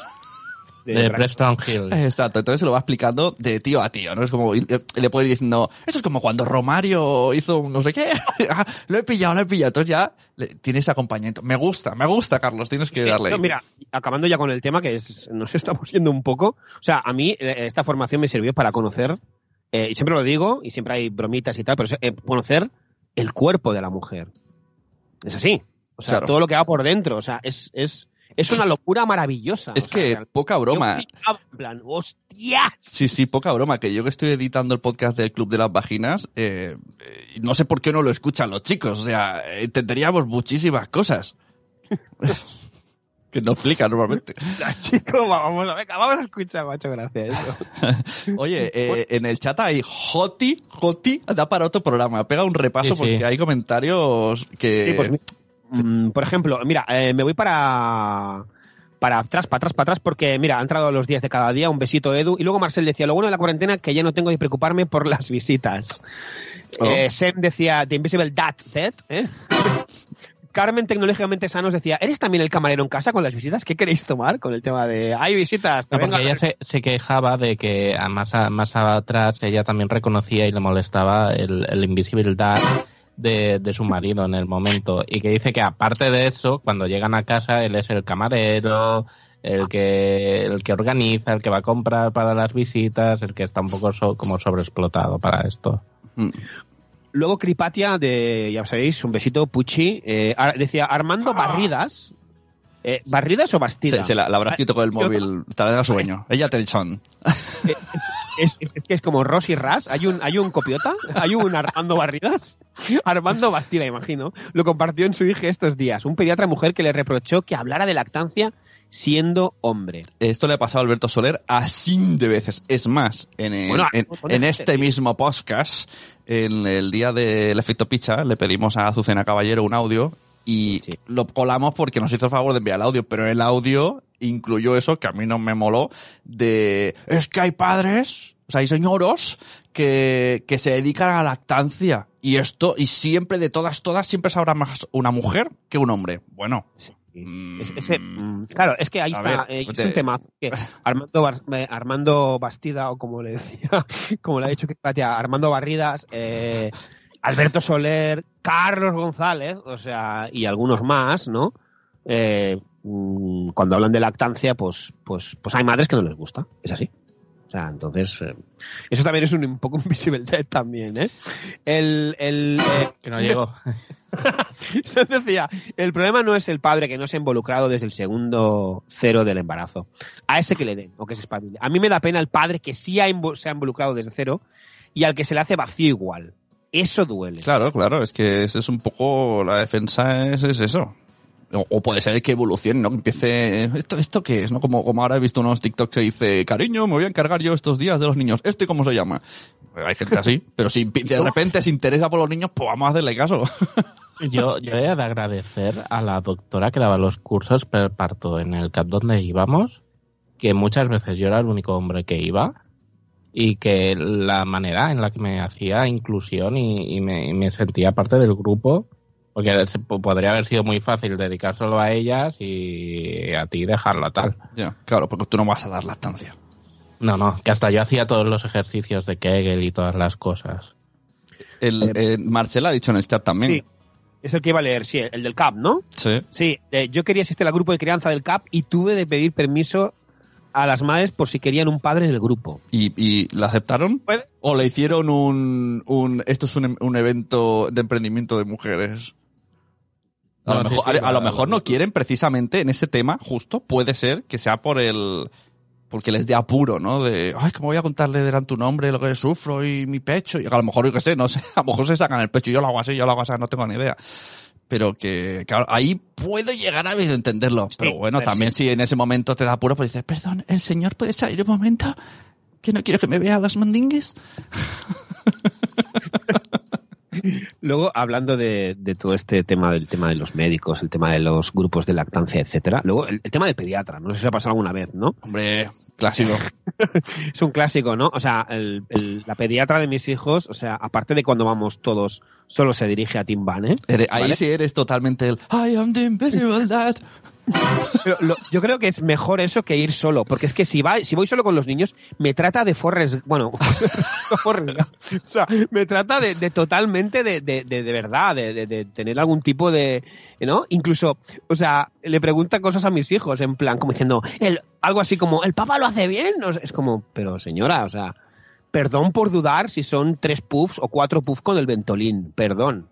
De Preston Hill. Exacto, entonces se lo va explicando de tío a tío, ¿no? Es como, le puede ir diciendo, esto es como cuando Romario hizo un no sé qué, Ah, lo he pillado, lo he pillado, entonces ya le- tiene ese acompañamiento. Me gusta, me gusta, Carlos, tienes que darle. No, mira, acabando ya con el tema, que es, nos estamos yendo un poco. O sea, a mí eh, esta formación me sirvió para conocer, eh, y siempre lo digo, y siempre hay bromitas y tal, pero es, eh, conocer el cuerpo de la mujer. Es así. O sea, Claro. todo lo que va por dentro. O sea, es, es, es una locura maravillosa. es O que poca broma. Yo En plan, ¡hostias! Sí, sí, poca broma, que yo que estoy editando el podcast del Club de las Vaginas, eh, eh, no sé por qué no lo escuchan los chicos, o sea, entenderíamos muchísimas cosas. que no explican normalmente. Chico, vamos a, venga, vamos a escuchar, macho, gracias. Oye, eh, en el chat hay Joti, Joti, da para otro programa. Pega un repaso Sí, sí. porque hay comentarios que... Sí, pues, mm, por ejemplo, mira, eh, me voy para para atrás, para atrás, para atrás, porque mira, han entrado los días de cada día, un besito Edu, y luego Marcel decía, lo bueno de la cuarentena que ya no tengo que preocuparme por las visitas. Oh. Eh, Sem decía, The Invisible Dad, Dead, ¿eh? Carmen, tecnológicamente sanos, decía, ¿eres también el camarero en casa con las visitas? ¿Qué queréis tomar con el tema de, hay visitas? No, venga". porque ella se, se quejaba de que a más, a- más atrás ella también reconocía y le molestaba el, el invisible dad de, de su marido en el momento. Y que dice que aparte de eso, cuando llegan a casa, él es el camarero, el que, el que organiza, el que va a comprar para las visitas, el que está un poco so- como sobreexplotado para esto. Mm. Luego Cripatia, de, ya sabéis, un besito, Pucci, eh, decía, Armando Barridas, eh, ¿Barridas o Bastida? Se, se la, la habrá escrito con el móvil. Estaba en sueño. Ella te son. Es, es- es que es como Rosy Ras. Hay un, hay un copiota, hay un Armando Barridas. Armando Bastida, imagino. Lo compartió en su hija estos días. Un pediatra mujer que le reprochó que hablara de lactancia siendo hombre. Esto le ha pasado a Alberto Soler así de veces. Es más, en, el- Bueno, en, en este mismo podcast, en el día del efecto picha, le pedimos a Azucena Caballero un audio y Sí. lo colamos porque nos hizo el favor de enviar el audio, pero el audio incluyó eso que a mí no me moló de es que hay padres, o sea, hay señoros que, que se dedican a la lactancia y esto, y siempre de todas, todas, siempre sabrá más una mujer que un hombre. Bueno, Mm. Es- ese- mm, claro, es que ahí A está, ver, eh, es te- un tema que Armando, eh, Armando Bastida, o como le decía, como le ha dicho Cripatia, Armando Barridas, eh, Alberto Soler, Carlos González, o sea, y algunos más, ¿no? Eh, mm, cuando hablan de lactancia, pues, pues, pues hay madres que no les gusta, es así. O sea, entonces, eh, eso también es un, un poco invisible también, ¿eh? El, el, eh, Que no llegó. se decía, el problema no es el padre que no se ha involucrado desde el segundo cero del embarazo. A ese que le den, o que se espabile. A mí me da pena el padre que sí ha se ha involucrado desde cero y al que se le hace vacío igual. Eso duele. Claro, claro, es que ese es un poco la defensa es, es eso. O, o puede ser que evolucione, ¿no? Que empiece, ¿esto, esto qué es? ¿No? Como, como ahora he visto unos TikToks que dice, cariño, me voy a encargar yo estos días de los niños. ¿Este cómo se llama? Pues hay gente así, pero si de repente se interesa por los niños, pues vamos a hacerle caso. Yo, yo he de agradecer a la doctora que daba los cursos per parto en el CAP donde íbamos, que muchas veces yo era el único hombre que iba y que la manera en la que me hacía inclusión y, y me, y me sentía parte del grupo, porque se- podría haber sido muy fácil dedicar solo a ellas y a ti dejarla tal. ya, claro, porque tú no vas a dar lactancia. No, no, que hasta yo hacía todos los ejercicios de Kegel y todas las cosas. El, eh, Marcela ha dicho en el chat también. Sí. Es el que iba a leer, sí, el del CAP, ¿no? Sí. Sí, eh, yo quería asistir al grupo de crianza del CAP y tuve de pedir permiso a las madres por si querían un padre en el grupo. ¿Y, y la aceptaron? Puede- ¿O le hicieron un, un esto es un, un evento de emprendimiento de mujeres? A, No, lo, sí, mejor, sí, a, a lo mejor no quieren precisamente en ese tema, justo, puede ser que sea por el, porque les dé apuro, ¿no? De, ay, ¿cómo voy a contarle delante tu nombre lo que sufro y mi pecho? Y a lo mejor, yo qué sé, no sé, a lo mejor se sacan el pecho y yo lo hago así, yo lo hago así, no tengo ni idea. Pero que, claro, ahí puedo llegar a entenderlo. Sí, pero bueno, pero también sí. si en ese momento te da apuro, pues dices, perdón, ¿el señor puede salir un momento? ¿Que no quiero que me vea las mandingues? Luego, hablando de, de todo este tema del tema de los médicos, el tema de los grupos de lactancia, etcétera, luego el, el tema del pediatra, no sé si ha pasado alguna vez, ¿no? Hombre, clásico. Es un clásico, ¿no? O sea, el- el- la pediatra de mis hijos, o sea, aparte de cuando vamos todos, solo se dirige a Tim Van, ¿eh? Eres- ahí ¿Vale? sí eres totalmente el I am the invisible dad. Yo creo que es mejor eso que ir solo, porque es que si, va, si voy solo con los niños, me trata de Forrest, bueno, Forrest o sea, me trata de, totalmente de, de, de, verdad, de, tener algún tipo de, ¿no? Incluso, o sea, le pregunta cosas a mis hijos, en plan, como diciendo, el, algo así como, ¿el papá lo hace bien? Es como, pero señora, o sea, perdón por dudar si son tres puffs o cuatro puffs con el ventolín, perdón.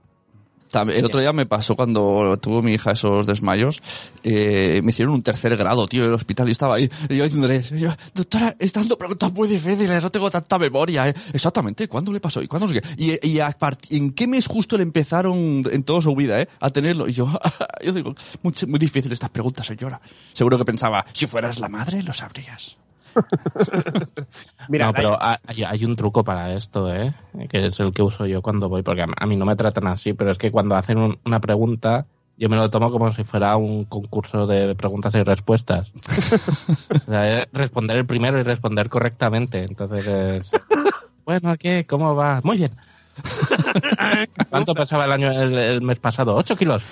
El otro día me pasó cuando tuvo mi hija esos desmayos, eh, me hicieron un tercer grado, tío, en el hospital y estaba ahí, y yo diciéndole, yo, doctora, está dando preguntas muy difíciles, no tengo tanta memoria, ¿eh? Exactamente, ¿cuándo le pasó? ¿Y cuándo? no sé qué? Y, y a ¿en qué mes justo le empezaron en toda su vida, eh, a tenerlo? Y yo, yo digo, muy, muy difícil estas preguntas, señora. Seguro que pensaba, si fueras la madre, lo sabrías. Mira, no, pero hay, hay un truco para esto, ¿eh? Que es el que uso yo cuando voy, porque a mí no me tratan así, pero es que cuando hacen un- una pregunta, yo me lo tomo como si fuera un concurso de preguntas y respuestas. O sea, es responder el primero y responder correctamente. Entonces es... Bueno, ¿qué? ¿Cómo va? Muy bien. ¿Cuánto pesaba el año el, el mes pasado? ¿Ocho kilos?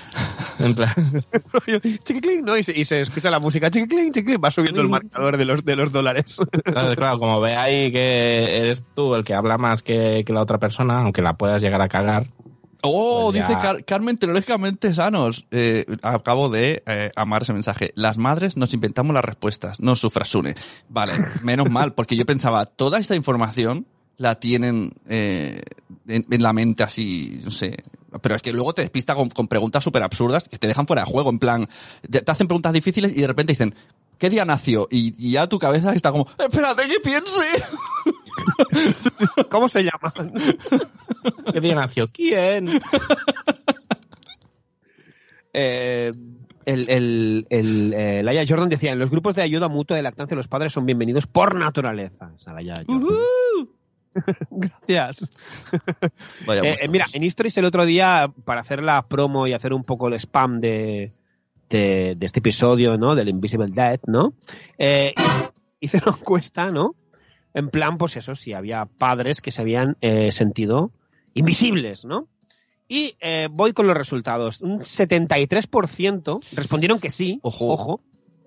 En plan, chiquiclín, ¿no? Y se, y se escucha la música, chiquiclín, chiquiclín, va subiendo el marcador de los, de los dólares. Entonces, claro, como ve ahí que eres tú el que habla más que, que la otra persona, aunque la puedas llegar a cagar. Oh, Pues dice Car- Carmen Tecnológicamente Sanos. Eh, acabo de eh, amar ese mensaje. Las madres nos inventamos las respuestas, no sufrasune. Vale, menos mal, porque yo pensaba, toda esta información la tienen eh, en, en la mente así, no sé. Pero es que luego te despista con, con preguntas súper absurdas que te dejan fuera de juego. En plan, te, te hacen preguntas difíciles y de repente dicen, ¿qué día nació? Y, y ya tu cabeza está como, espérate que piense. ¿Cómo se llama? ¿Qué día nació? ¿Quién? Eh, el, el, el, eh, Laia Jordan decía, en los grupos de ayuda mutua de lactancia los padres son bienvenidos por naturaleza. Esa Laia Jordan. Ujú. Gracias. Vaya Eh, eh, mira, en Histories el otro día, para hacer la promo y hacer un poco el spam de, de, de este episodio, ¿no? Del Invisible Dead, ¿no? Eh, hice una encuesta, ¿no? En plan, pues eso, si había padres que se habían eh, sentido invisibles, ¿no? Y voy con los resultados. Un 73% respondieron que sí. Ojo. Ojo.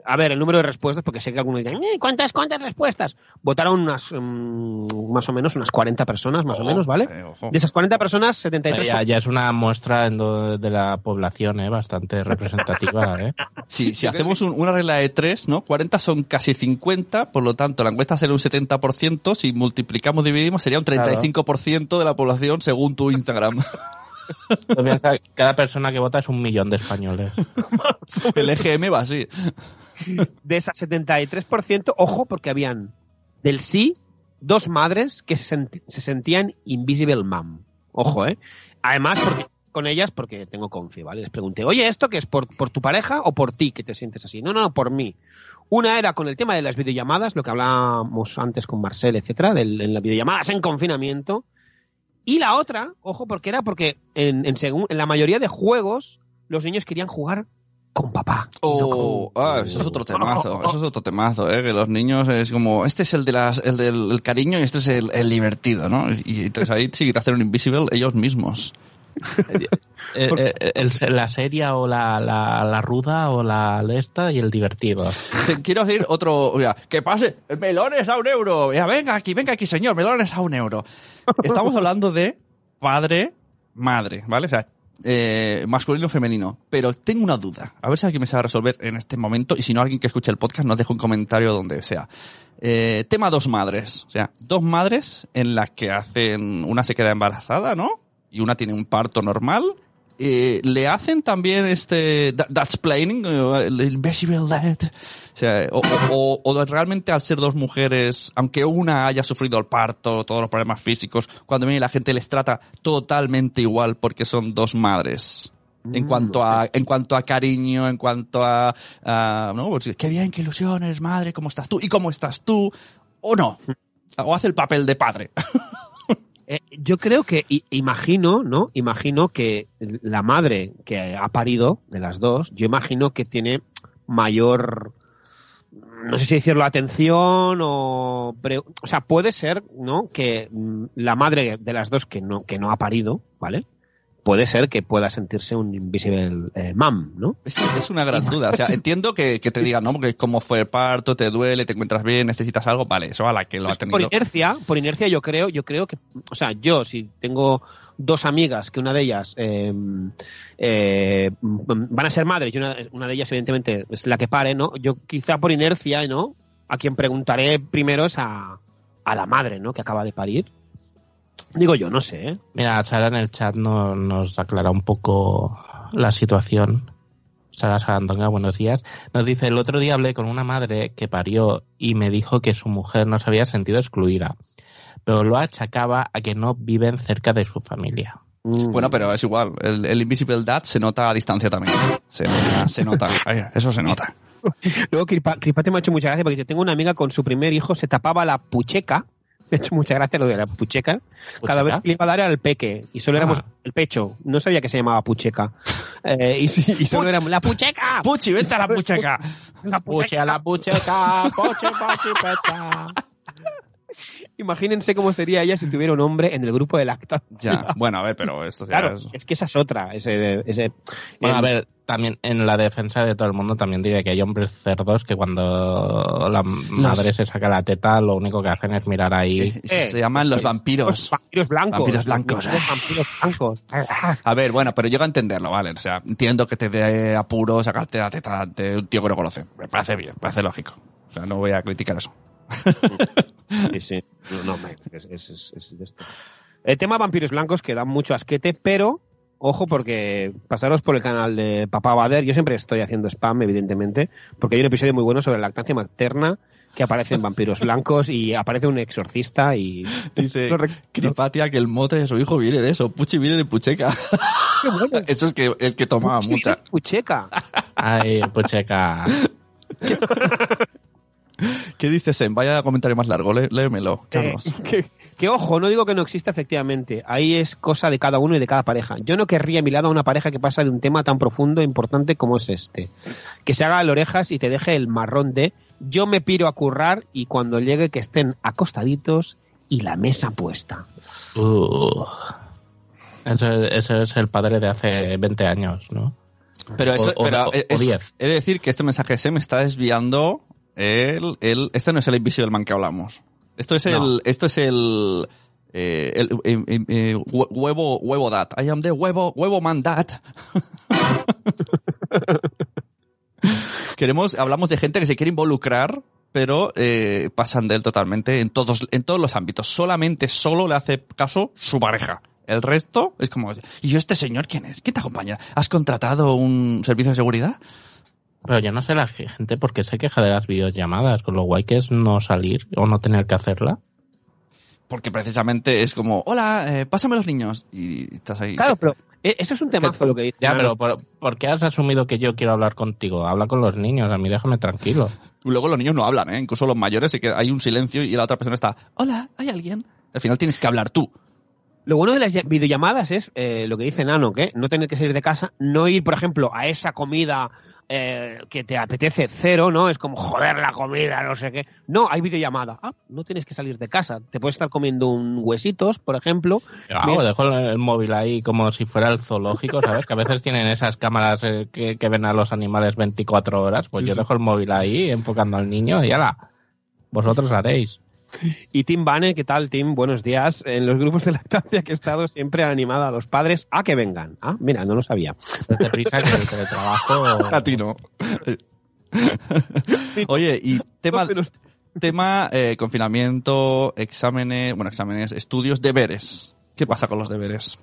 A ver, el número de respuestas, porque sé que algunos dirán, "Eh, ¿cuántas, cuántas respuestas? Votaron unas, mm, más o menos, unas 40 personas, más o menos, ¿vale? Eh. De esas 40 personas, 73 Ya, ya es una muestra en do- de la población, ¿eh? Bastante representativa, ¿eh? Si, si hacemos un- una regla de tres, ¿no? 40 son casi 50, por lo tanto, la encuesta sería un 70%. Si multiplicamos, dividimos, sería un 35% de la población según tu Instagram. Cada persona que vota es un millón de españoles. El EGM va así. de esas 73%, ojo, porque habían del sí dos madres que se, sentían invisible mom. Ojo, ¿eh? Además, porque con ellas, porque tengo confi, ¿vale? Les pregunté, oye, ¿esto qué es? ¿Por, por tu pareja o por ti que te sientes así? No, no, no, por mí. Una era con el tema de las videollamadas, lo que hablábamos antes con Marcel, etcétera, de las videollamadas en confinamiento. Y la otra, ojo, porque era porque en, en, segun- en la mayoría de juegos los niños querían jugar con papá. y no Oh, con- ah, eso es otro temazo, eso es otro temazo, ¿eh? Que los niños es como, este es el de las, el del el cariño y este es el, el divertido, ¿no? Y entonces ahí sí que te hacen un invisible ellos mismos. Eh, eh, el- la seria o la, la, la ruda o la esta y el divertido. Quiero decir otro, mira, que pase, melones a un euro. Ya, venga aquí, venga aquí, señor, melones a un euro. Estamos hablando de padre, madre, ¿vale? O sea, eh, masculino, femenino. Pero tengo una duda. A ver si alguien me sabe resolver en este momento. Y si no, alguien que escuche el podcast nos deja un comentario donde sea. Eh, tema dos madres. O sea, dos madres en las que hacen, una se queda embarazada, ¿no? Y una tiene un parto normal. Eh, le hacen también este that- that's planning eh, el invisible dead o sea o, o- o- realmente al ser dos mujeres aunque una haya sufrido el parto todos los problemas físicos cuando viene la gente les trata totalmente igual porque son dos madres. En Mm, cuanto a en cuanto a cariño en cuanto a, a, no Pues, qué bien qué ilusiones madre cómo estás tú y cómo estás tú o no o hace el papel de padre Eh, yo creo que, imagino, ¿no? Imagino que la madre que ha parido de las dos, yo imagino que tiene mayor, no sé si decirlo, atención o... o sea, puede ser, ¿no? Que mm, la madre de las dos que no, que no ha parido, ¿vale? Puede ser que pueda sentirse un invisible eh, mom, ¿no? Es, es una gran duda. O sea, entiendo que, que te digan, ¿no? Porque como fue el parto, te duele, te encuentras bien, necesitas algo. Vale, eso a la que lo ha Es que por tenido. inercia, por inercia yo creo, yo creo que, o sea, yo si tengo dos amigas que una de ellas eh, eh, van a ser madres y una, una de ellas evidentemente es la que pare, ¿no? Yo quizá por inercia, ¿no? A quien preguntaré primero es a, a la madre, ¿no? Que acaba de parir. Digo yo, no sé, ¿eh? Mira, Sara en el chat no- nos aclara un poco la situación. Sara Sarandonga, buenos días. Nos dice, el otro día hablé con una madre que parió y me dijo que su mujer no se había sentido excluida, pero lo achacaba a que no viven cerca de su familia. Bueno, pero es igual. El, el Invisible Dad se nota a distancia también. Se nota, se nota. Eso se nota. Luego Kripate me ha hecho mucha gracia porque yo tengo una amiga con su primer hijo, se tapaba la pucheca Me ha hecho mucha gracia lo de la pucheca. Cada vez ¿Pucheca? que le iba a dar era el peque y solo éramos Ah. el pecho. No sabía que se llamaba pucheca. Eh, y, solo Puch- éramos la pucheca. Puchi, vente a la pucheca. La Puche a la pucheca, poche, poche, pecha. Imagínense cómo sería ella si tuviera un hombre en el grupo de lactancia. Ya, bueno, a ver, pero esto ya Claro, es- es que esa es otra. Ese, ese, Bueno, a ver, también en la defensa de todo el mundo también diré que hay hombres cerdos que cuando la madre se saca la teta lo único que hacen es mirar ahí. Eh, Se llaman los Los vampiros. vampiros blancos. Vampiros blancos. Los vampiros blancos. A ver, bueno, pero llego a entenderlo, ¿vale? O sea, entiendo que te dé apuro sacarte la teta de un tío que no conoce. Me parece bien, me parece lógico. O sea, no voy a criticar eso. Sí, sí. No, no, es, es- es- es de esto. El tema vampiros blancos que da mucho asquete, pero ojo porque pasaros por el canal de Papá Bader. Yo siempre estoy haciendo spam, evidentemente, porque hay un episodio muy bueno sobre la lactancia materna que aparecen vampiros blancos y aparece un exorcista y Dice No Cripatia que el mote de su hijo viene de eso. Puchi viene de Pucheca. eso es que el que tomaba mucha. Pucheca. Ay, pucheca. ¿Qué dices, Sen? Vaya comentario más largo, lé- léemelo, Carlos. Eh, que, que, ojo, no digo que no exista efectivamente. Ahí es cosa de cada uno y de cada pareja. Yo no querría a mi lado a una pareja que pasa de un tema tan profundo e importante como es este. Que se haga al orejas y te deje el marrón de yo me piro a currar y cuando llegue que estén acostaditos y la mesa puesta. Uh. Es el padre de hace 20 años, ¿no? Pero eso, O- o- pero o- es- o he de decir que este mensaje se me está desviando. El, el, este no es el Invisible Man que hablamos. Esto es No. el, esto es el, eh, el, eh, eh, hue- huevo, huevo dat. I am the huevo, huevo man dat. Queremos, hablamos de gente que se quiere involucrar, pero eh, pasan de él totalmente en todos, en todos los ámbitos. Solamente, solo le hace caso su pareja. El resto es como, ¿y yo este señor quién es? ¿Quién te acompaña? ¿Has contratado un servicio de seguridad? Pero yo no sé la gente por qué se queja de las videollamadas, con lo guay que es no salir o no tener que hacerla. Porque precisamente es como, hola, eh, pásame los niños. Y estás ahí. Claro, pero eh, eso es un temazo lo que dice. Ya, pero ¿por, por qué has asumido que yo quiero hablar contigo? Habla con los niños, a mí déjame tranquilo. Luego los niños no hablan, ¿eh? Incluso los mayores, y que hay un silencio y la otra persona está, hola, ¿hay alguien? Al final tienes que hablar tú. Lo bueno de las videollamadas es eh, lo que dice Nano, que no tener que salir de casa, no ir, por ejemplo, a esa comida eh, que te apetece cero, ¿no? Es como joder la comida, no sé qué. No, hay videollamada. Ah, no tienes que salir de casa. Te puedes estar comiendo un huesitos, por ejemplo. Ah, Mira. dejo el, móvil ahí como si fuera el zoológico, ¿sabes? Que a veces tienen esas cámaras eh, que, que ven a los animales 24 horas. Pues Sí, yo sí. dejo el móvil ahí enfocando al niño y ala, vosotros haréis. Y Tim Bane, ¿qué tal, Tim? Buenos días. En los grupos de lactancia que he estado siempre han animado a los padres a que vengan. Ah, mira, no lo sabía. Desde prisa que el teletrabajo... A ti no. Oye, y tema, tema eh, confinamiento, exámenes, bueno, exámenes, estudios, deberes. ¿Qué pasa con los deberes?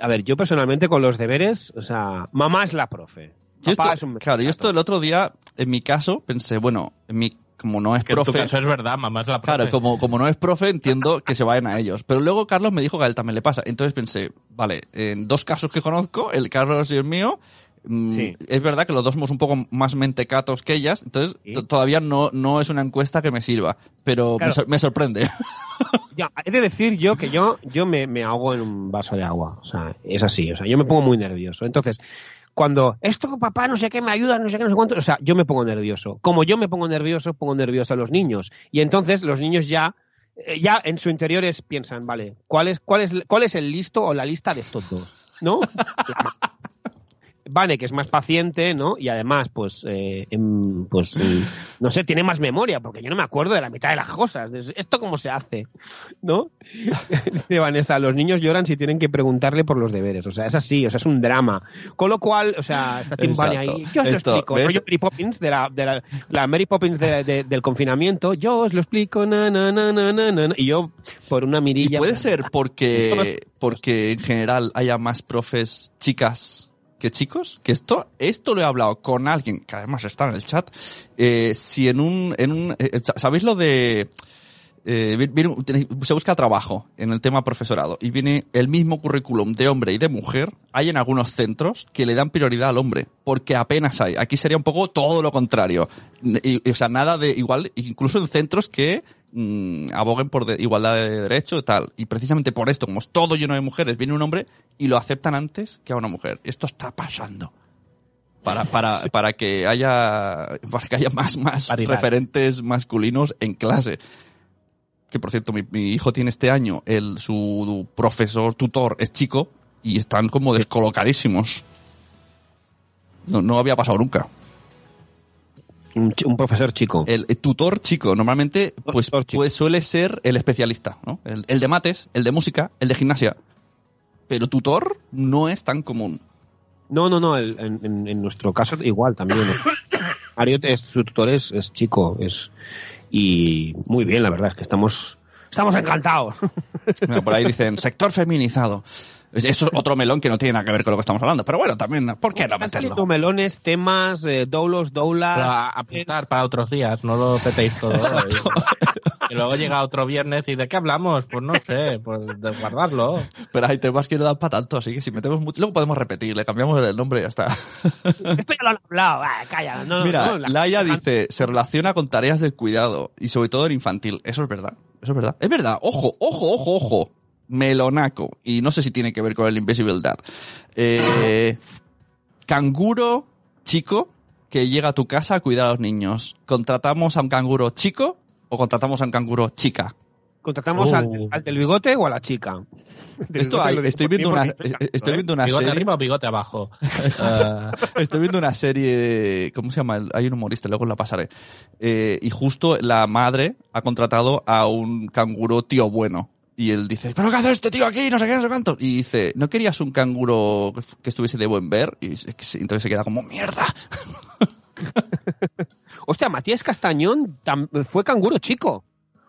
A ver, yo personalmente con los deberes, o sea, mamá es la profe. Yo Papá esto- es un claro, yo esto el otro día, en mi caso, pensé, bueno, en mi, como no es Que en tu profe, caso es verdad, mamá es la profe. claro, como, como no es profe, entiendo que se vayan a ellos. Pero luego Carlos me dijo que a él también le pasa. Entonces pensé, vale, en dos casos que conozco, el Carlos y el mío, mm, Sí. es verdad que los dos somos un poco más mentecatos que ellas, entonces Sí. todavía no, no es una encuesta que me sirva, pero me, sor- me sorprende. Ya, he de decir yo que yo, yo me, me ahogo en un vaso de agua. O sea, es así. O sea, yo me pongo muy nervioso. Entonces, cuando esto, papá, no sé qué, me ayuda, no sé qué, no sé cuánto. O sea, yo me pongo nervioso. Como yo me pongo nervioso, pongo nervioso a los niños. Y entonces los niños ya, eh, ya en su interior es, piensan, vale, ¿cuál es, cuál, es, ¿cuál es el listo o la lista de estos dos? ¿No? Vane, que es más paciente, ¿no? Y además, pues, eh, em, pues, em, no sé, tiene más memoria, porque yo no me acuerdo de la mitad de las cosas. De ¿Esto cómo se hace? ¿No? Dice Vanessa, los niños lloran si tienen que preguntarle por los deberes. O sea, es así, o sea, es un drama. Con lo cual, o sea, está Tim Exacto. ahí. Yo os lo Esto, explico. ¿ves? Rollo Mary Poppins, de la, de la, la Mary Poppins de- de- del confinamiento. Yo os lo explico, na, na, na, na, na, na. Y yo, por una Y mirilla... puede ser porque, porque en general haya más profes chicas que chicos, que esto, esto lo he hablado con alguien, que además está en el chat, eh, si en un, en un, eh, ¿sabéis lo de, eh, vi- viene se busca trabajo en el tema profesorado y viene el mismo currículum de hombre y de mujer. Hay en algunos centros que le dan prioridad al hombre, porque apenas hay. Aquí sería un poco todo lo contrario. Y- y, o sea, nada de igual, incluso en centros que mm, aboguen por de- igualdad de derecho y tal. Y precisamente por esto, como es todo lleno de mujeres, viene un hombre y lo aceptan antes que a una mujer. Esto está pasando. Para, para, para que haya, para que haya más, más Paridad. referentes masculinos en clase que por cierto, mi, mi hijo tiene este año, el, su profesor tutor es chico y están como descolocadísimos. No, no había pasado nunca. Un, profesor chico. El, el tutor chico, normalmente, pues, chico. pues suele ser el especialista, ¿no? El, el de mates, el de música, el de gimnasia. Pero tutor no es tan común. No, no, no, el- en, en- en nuestro caso igual también. Mario es, su tutor es, es chico, es y muy bien, la verdad, es que estamos, estamos encantados. Mira, por ahí dicen, sector feminizado. Es- Eso es otro melón que no tiene nada que ver con lo que estamos hablando. Pero bueno, también, ¿por qué no meterlo? melones, temas, eh, doulos, doulas. Pero a apuntar para otros días, no lo petéis todo. Y, luego llega otro viernes y ¿de qué hablamos? Pues no sé, pues de guardarlo. Pero hay temas que no dan para tanto, así que si metemos mucho, luego podemos repetir, le cambiamos el nombre y ya está. Esto ya lo han hablado, ah, calla. No, Mira, no, la- Laia dice, se relaciona con tareas del cuidado y sobre todo en infantil. Eso es verdad. Eso es verdad. Es verdad. Ojo, ojo, ojo, ojo. Melonaco. Y no sé si tiene que ver con el Invisible Dad. Eh, canguro chico que llega a tu casa a cuidar a los niños. ¿Contratamos a un canguro chico o contratamos a un canguro chica? ¿Contratamos al, Oh. al del bigote o a la chica? Esto hay- estoy viendo una, estoy estoy ¿eh? viendo una ¿Bigote serie. arriba o bigote abajo? Eh, Estoy viendo una serie, ¿cómo se llama? Hay un humorista, luego la pasaré. Eh, y justo la madre ha contratado a un canguro tío bueno. Y él dice, ¿pero qué hace este tío aquí? No sé qué, no sé cuánto. Y dice, ¿no querías un canguro que estuviese de buen ver? Y entonces se queda como, mierda. Hostia, Matías Castañón tam- fue canguro chico.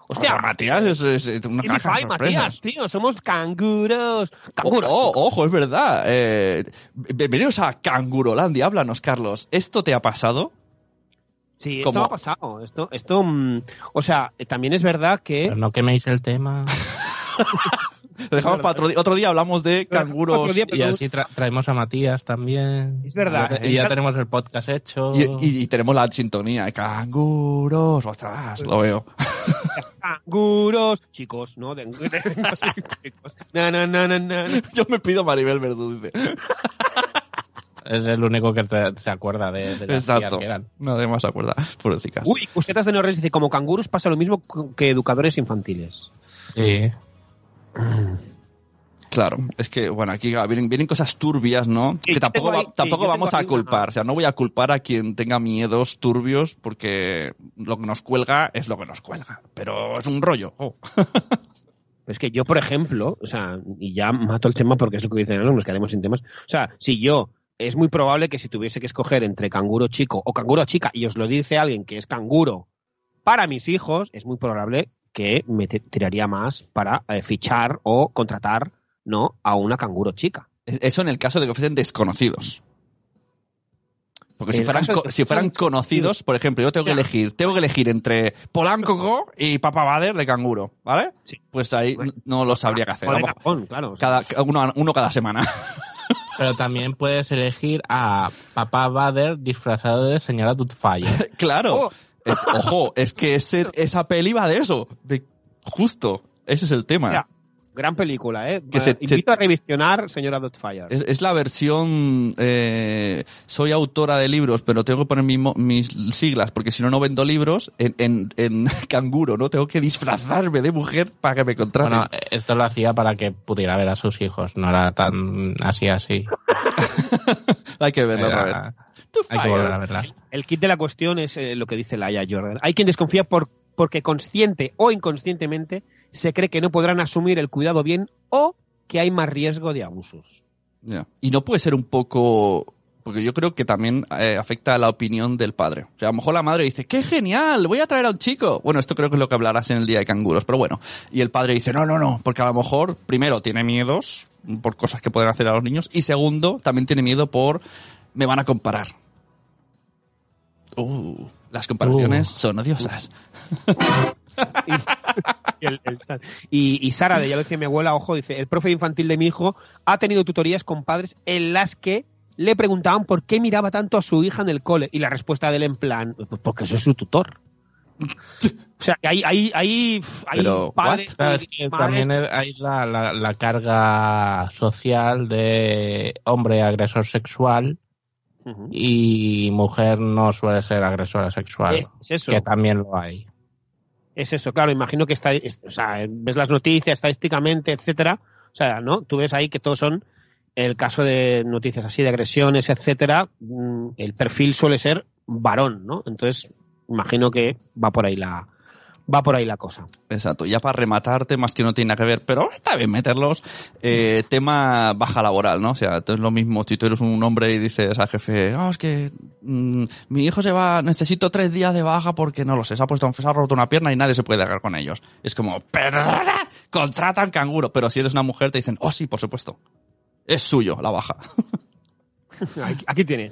Hostia, Matías es, una caja de. Matías, tío, somos canguros. Oh, Canguros. oh, ojo, es verdad. Eh, bienvenidos a Cangurolandia. Háblanos, Carlos. ¿Esto te ha pasado? Sí, esto ¿Cómo? ha pasado. Esto, esto, mm, o sea, eh, también es verdad que pero no queméis el tema. Lo dejamos para otro día. Otro día hablamos de canguros. Otro día, Y así tra- traemos a Matías también. Es verdad. Y ya, y ya tenemos el podcast hecho. Y, y- y tenemos la sintonía. Canguros. Ostras, lo veo. canguros, chicos, ¿no? De- de- de- chicos. Na, na, na, na, na. Yo me pido Maribel Verdú, dice. Es el único que te- se acuerda de, de las Exacto. que eran. Nadie más se acuerda. Pobrecicas. Uy, Cusetas de Norres dice, como canguros pasa lo mismo que educadores infantiles. Sí. Claro. Es que, bueno, aquí ah, vienen, vienen cosas turbias, ¿no? Que tampoco, va- tampoco vamos a culpar. una- O sea, no voy a culpar a quien tenga miedos turbios porque lo que nos cuelga es lo que nos cuelga. Pero es un rollo. Oh. Es que yo, por ejemplo, o sea, y ya mato el tema porque es lo que dicen, ¿no? nos quedaremos sin temas. O sea, si yo, es muy probable que si tuviese que escoger entre canguro chico o canguro chica, y os lo dice alguien que es canguro para mis hijos, es muy probable que me ti- tiraría más para eh, fichar o contratar, ¿no? A una canguro chica. Eso en el caso de que fuesen desconocidos. Porque si fueran, co- si fueran conocidos, por ejemplo, yo tengo que Ya. elegir, tengo que elegir entre Polanco y Papa Bader de canguro, ¿vale? Sí. Pues ahí Bueno. no lo sabría qué hacer. Japón, claro. o sea, Cada, uno, uno cada semana. Pero también puedes elegir a Papá Bader disfrazado de señora Doubtfire. claro. Oh. Es- ojo, es que ese, esa peli va de eso. De, justo. Ese es el tema. Ya. Gran película, ¿eh? Que se- Invito a revisionar, señora Dotfire. Es, es la versión. eh, soy autora de libros, pero tengo que poner mi mo- mis siglas, porque si no, no vendo libros en, en, en canguro, ¿no? Tengo que disfrazarme de mujer para que me contraten. Bueno, esto lo hacía para que pudiera ver a sus hijos. No era tan así, así. Hay que verlo otra vez. Era- Hay que volver a verla. El kit de la cuestión es eh, lo que dice Laia Jordan. Hay quien desconfía por, porque consciente o inconscientemente se cree que no podrán asumir el cuidado bien o que hay más riesgo de abusos. Y no puede ser un poco. Porque yo creo que también eh, afecta a la opinión del padre. O sea, a lo mejor la madre dice, ¡qué genial! Voy a traer a un chico. Bueno, esto creo que es lo que hablarás en el día de canguros, pero bueno. Y el padre dice, no, no, no, porque a lo mejor, primero, tiene miedos por cosas que pueden hacer a los niños. Y segundo, también tiene miedo por, me van a comparar. Uh, las comparaciones son odiosas. el- el tal. y, y Sara, de ya lo decía mi abuela, ojo, dice, el profe infantil de mi hijo ha tenido tutorías con padres en las que le preguntaban por qué miraba tanto a su hija en el cole. Y la respuesta de él en plan, pues porque soy su tutor. O sea, que hay, hay, hay, hay Pero, padres Claro, es y que madres también hay la, la- la carga social de hombre agresor sexual Y mujer no suele ser agresora sexual, Es, es eso. que también lo hay. Es eso, claro, imagino que está, es- o sea, ves las noticias estadísticamente, etcétera, o sea, ¿no? Tú ves ahí que todos son el caso de noticias así de agresiones, etcétera, mm, el perfil suele ser varón, ¿no? Entonces, imagino que va por ahí la va por ahí la cosa. Exacto, ya para rematar temas que no tienen nada que ver, pero está bien meterlos. Eh, tema baja laboral, ¿no? O sea, entonces lo mismo, si tú eres un hombre y dices al jefe, oh, es que mm, mi hijo se va, necesito tres días de baja porque no lo sé, se ha puesto, se ha roto una pierna y nadie se puede agarrar con ellos. Es como, perdona, contratan canguro. Pero si eres una mujer te dicen, oh sí, por supuesto. Es suyo la baja. Aquí, aquí tiene.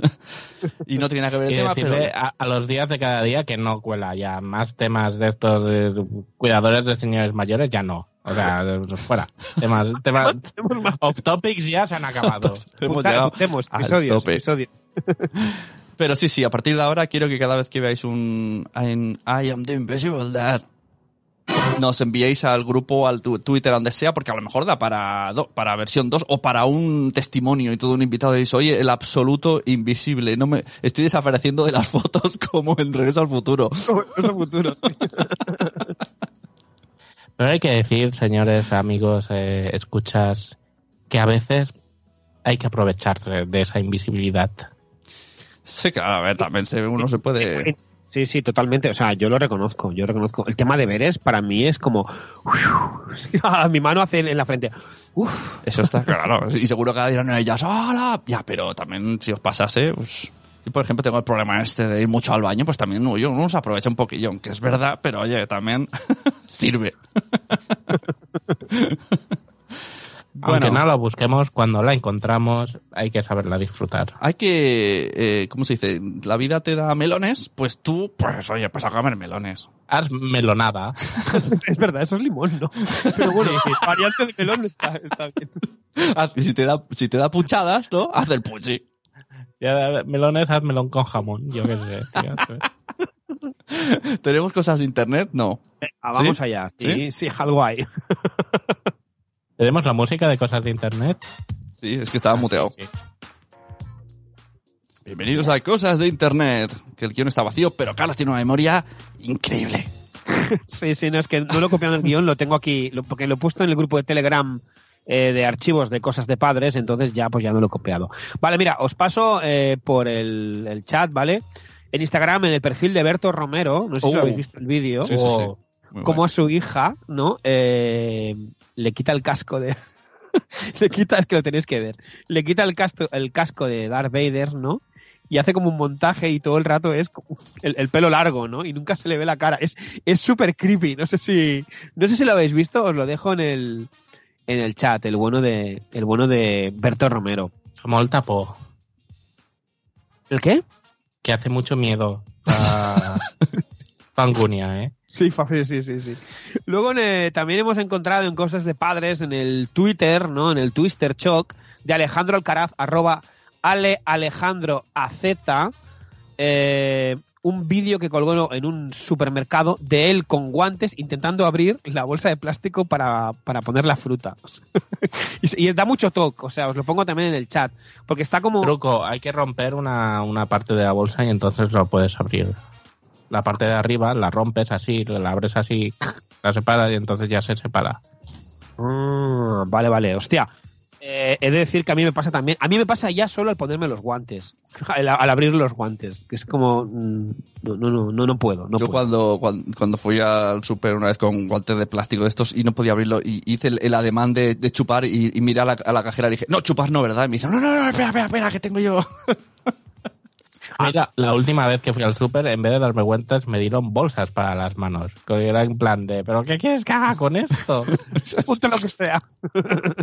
y no tiene nada que ver el Y tema, decirle pero... a, a los días de cada día que no cuela ya. Más temas de estos de cuidadores de señores mayores ya no. O sea, fuera. Temas, temas off topics ya se han acabado. Hemos llegado al episodios, tope. episodios. Pero sí, sí, a partir de ahora quiero que cada vez que veáis un I am the invisible dad nos enviéis al grupo, al tu- Twitter, a donde sea, porque a lo mejor da para, do- para versión 2 o para un testimonio y todo un invitado y dice, oye, el absoluto invisible, no me, estoy desapareciendo de las fotos como en Regreso al Futuro. Es el futuro. Pero hay que decir, señores, amigos, eh, escuchas, que a veces hay que aprovecharse de esa invisibilidad. Sí, claro, a ver, también se, uno se puede... Sí, sí, totalmente. O sea, yo lo reconozco, yo reconozco. El tema de veres para mí es como... mi mano hace en la frente. Uf, Eso está claro. Y seguro que cada dirán ellas, ¡Hola! Ya, pero también si os pasase, pues... Yo, por ejemplo, tengo el problema este de ir mucho al baño, pues también oye, uno se aprovecha un poquillo, aunque es verdad, pero oye, también sirve. Aunque no la busquemos, cuando la encontramos hay que saberla disfrutar. hay que, eh, ¿cómo se dice? La vida te da melones, pues tú, pues oye, pues a comer melones. Haz melonada. es verdad, eso es limón, ¿no? Pero bueno, variante de melón está, está bien. Haz- Si te da, si te da puchadas, ¿no? Haz el puchi. Ya, melones, haz melón con jamón. Yo qué sé. tío. ¿Tenemos cosas de internet? No. Venga, vamos ¿Sí? allá. ¿Sí? Sí, sí, algo hay. ¿Tenemos la música de cosas de internet? Sí, es que estaba muteado. Sí. Bienvenidos a Cosas de Internet. Que el guion está vacío, pero Carlos tiene una memoria increíble. Sí, sí, no es que no lo he copiado en el guion, lo tengo aquí, lo- porque lo he puesto en el grupo de Telegram eh, de archivos de cosas de padres, entonces ya pues ya no lo he copiado. Vale, mira, os paso eh, por el, el chat, ¿vale? En Instagram, en el perfil de Berto Romero, no sé si Oh. habéis visto el vídeo, Sí, sí, sí. o Muy cómo guay. a su hija, ¿no? Eh, le quita el casco de... le quita, es que lo tenéis que ver, le quita el casco, el casco de Darth Vader, ¿no? Y hace como un montaje y todo el rato es el, el pelo largo, ¿no? Y nunca se le ve la cara. Es es súper creepy. No sé si no sé si lo habéis visto. Os lo dejo en el en el chat. El bueno de el bueno de Berto Romero. Como el tapo, ¿El qué? que hace mucho miedo Fangunia, ¿eh? Sí, sí, sí, sí. Luego eh, también hemos encontrado en cosas de padres en el Twitter, ¿no? En el Twister Choc de Alejandro Alcaraz, arroba Ale Alejandro AZ, eh, un vídeo que colgó en un supermercado de él con guantes intentando abrir la bolsa de plástico para, para poner la fruta. y, y da mucho toque, o sea, os lo pongo también en el chat, porque está como... Truco, hay que romper una, una parte de la bolsa y entonces lo puedes abrir. La parte de arriba la rompes así, la abres así, la separas y entonces ya se separa. Ah, vale, vale, hostia. Eh, he de decir que a mí me pasa también. A mí me pasa ya solo al ponerme los guantes. Al, al abrir los guantes. Que es como. mm, No, no, no, no, no puedo. No Yo puedo. cuando, cuando, cuando fui al super una vez con guantes de plástico de estos y no podía abrirlo y hice el, el ademán de, de chupar y, y miré a la, a la cajera y dije, no, chupar no, ¿verdad? Y me dice, no, no, no, espera, espera, espera, que tengo yo. Mira, la última vez que fui al súper, en vez de darme cuentas, me dieron bolsas para las manos. Que era en plan de, ¿pero qué quieres que haga con esto? Ponte lo que sea.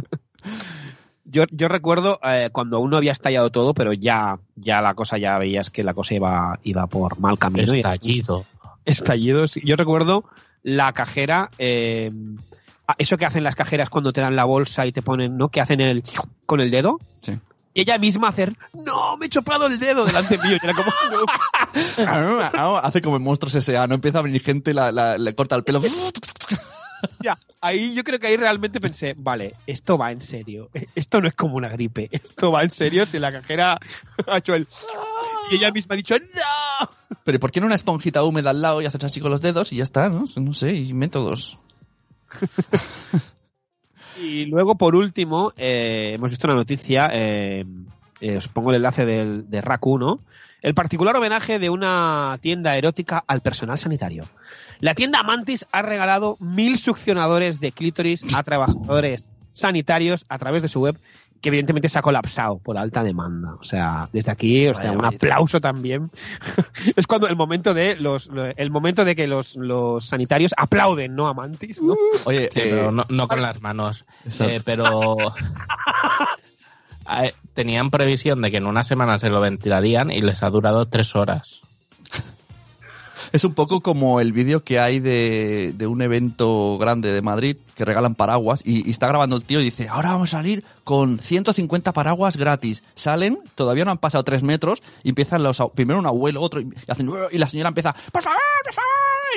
Yo, yo recuerdo eh, cuando aún no había estallado todo, pero ya, ya la cosa, ya veías que la cosa iba, iba por mal camino. y- Estallido. estallidos. Yo recuerdo la cajera, eh, ah, eso que hacen las cajeras cuando te dan la bolsa y te ponen, ¿no? Que hacen el con el dedo. Sí. Y ella misma hacer, no, me he chopado el dedo delante mío. Y era como, no. Hace como en Monstruos S.A., no empieza a venir gente, la, la- le corta el pelo. Ya, ahí yo creo que ahí realmente pensé, vale, esto va en serio. Esto no es como una gripe. Esto va en serio si la cajera ha hecho el... Y ella misma ha dicho, no. Pero ¿y por qué no una esponjita húmeda al lado y haces así con los dedos y ya está, ¿no? No sé, y métodos. Y luego, por último, eh, hemos visto una noticia, eh, eh, os pongo el enlace del, de RAC 1, el particular homenaje de una tienda erótica al personal sanitario. La tienda Mantis ha regalado mil succionadores de clítoris a trabajadores sanitarios a través de su web, que evidentemente se ha colapsado por alta demanda. O sea, desde aquí, o sea, un aplauso también. es cuando el momento de los, el momento de que los, los sanitarios aplauden, ¿no? A Mantis, ¿no? Oye, Sí, eh, pero no, no con las manos. Eh, pero eh, tenían previsión de que en una semana se lo ventilarían y les ha durado tres horas. Es un poco como el vídeo que hay de, de un evento grande de Madrid que regalan paraguas y, y está grabando el tío y dice, ahora vamos a salir con 150 paraguas gratis. Salen, todavía no han pasado tres metros y empiezan los, primero un abuelo, otro, y, hacen, y la señora empieza, por favor, por favor,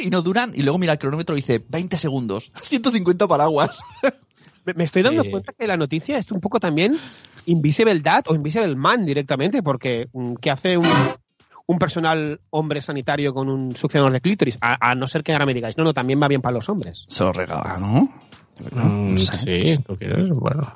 y no duran, y luego mira el cronómetro y dice, 20 segundos, 150 paraguas. Me, estoy dando Eh. cuenta que la noticia es un poco también Invisible Dad o Invisible Man directamente, porque mm, ¿qué hace un, un personal hombre sanitario con un succionador de clítoris? A, a no ser que ahora me digáis, no, no, también va bien para los hombres. Se lo regala, ¿no? Mm, No sé. Sí, ¿tú quieres? Bueno.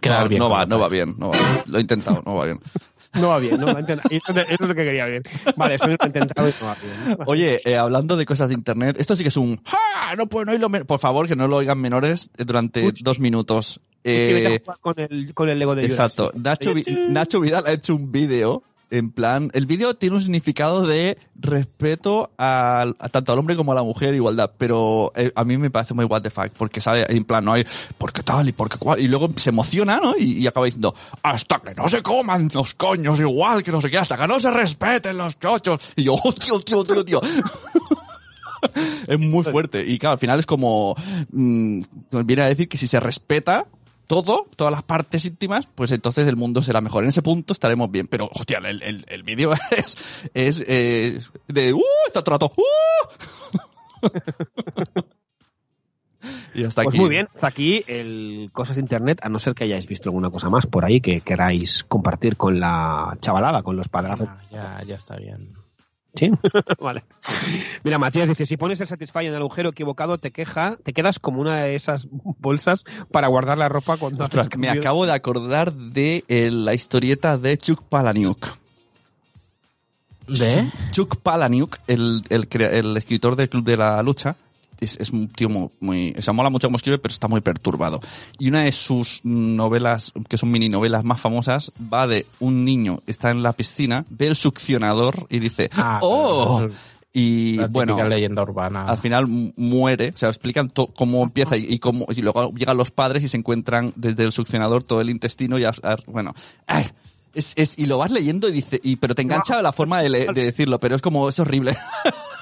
Quedar no, bien no va, no va bien, no va bien. Lo he intentado, no va bien. No va bien, no va Eso, es- eso es lo que quería ver. Vale, eso lo he intentado y no va bien. Oye, eh, hablando de cosas de internet, esto sí que es un ¡Ja! No pueden oírlo. men-". Por favor, que no lo oigan menores eh, durante Uch. dos minutos. Sí, vete a Eh, jugar con el, con el Lego de exacto. Nacho, Nacho Vidal ha hecho un vídeo. En plan, el vídeo tiene un significado de respeto a, tanto al hombre como a la mujer, igualdad. Pero eh, a mí me parece muy what the fuck, porque sale en plan, no hay, ¿por qué tal y por qué cual? Y luego se emociona, ¿no? Y, y acaba diciendo, hasta que no se coman los coños igual que no sé qué, hasta que no se respeten los chochos. Y yo, oh, tío, tío, tío, tío. es muy fuerte. Y claro, al final es como, mm, nos viene a decir que si se respeta todo, todas las partes íntimas, pues entonces el mundo será mejor. En ese punto estaremos bien. Pero, hostia, el, el, el vídeo es, es eh, de, ¡uh! Está todo el rato, ¡uh! y hasta Pues aquí. muy bien, hasta aquí el Cosas de Internet, a no ser que hayáis visto alguna cosa más por ahí que queráis compartir con la chavalada, con los padrazos. Ah, ya, ya está bien. Sí, vale. Mira, Matías dice, si pones el Satisfy en el agujero equivocado, te queja, te quedas como una de esas bolsas para guardar la ropa cuando Ostras, me acabo de acordar de eh, la historieta de Chuck Palahniuk. ¿De? Chuck Palahniuk, el, el, el escritor del Club de la Lucha, es, es un tío muy, muy... Se mola mucho como escribe, pero está muy perturbado. Y una de sus novelas, que son mini novelas más famosas, va de un niño, está en la piscina, ve el succionador y dice, Ah, ¡Oh! pero- Y La bueno, leyenda urbana. al final mu- muere, o sea, explican cómo empieza y, y cómo, y luego llegan los padres y se encuentran desde el succionador todo el intestino y, a- a- bueno, ¡ay! es, es, y lo vas leyendo y dice, y, pero te engancha la forma de, de decirlo, pero es como, es horrible.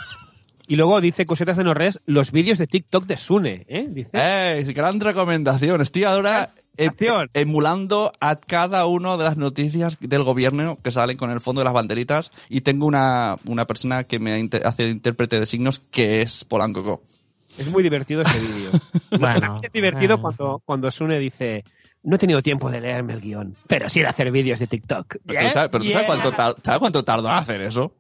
Y luego dice cosetas de Norres, los vídeos de TikTok de Sune, ¿eh? Dice. ¡Eh! Gran recomendación. Estoy ahora Recomendación. emulando a cada una de las noticias del gobierno que salen con el fondo de las banderitas y tengo una, una persona que me inter- hace de intérprete de signos que es Polanco. Es muy divertido ese vídeo. Bueno, es divertido eh. cuando, cuando Sune dice, no he tenido tiempo de leerme el guion, pero sí de hacer vídeos de TikTok. Pero tú sabes, pero tú sabes cuánto, tar- ¿sabes cuánto tardó en hacer eso?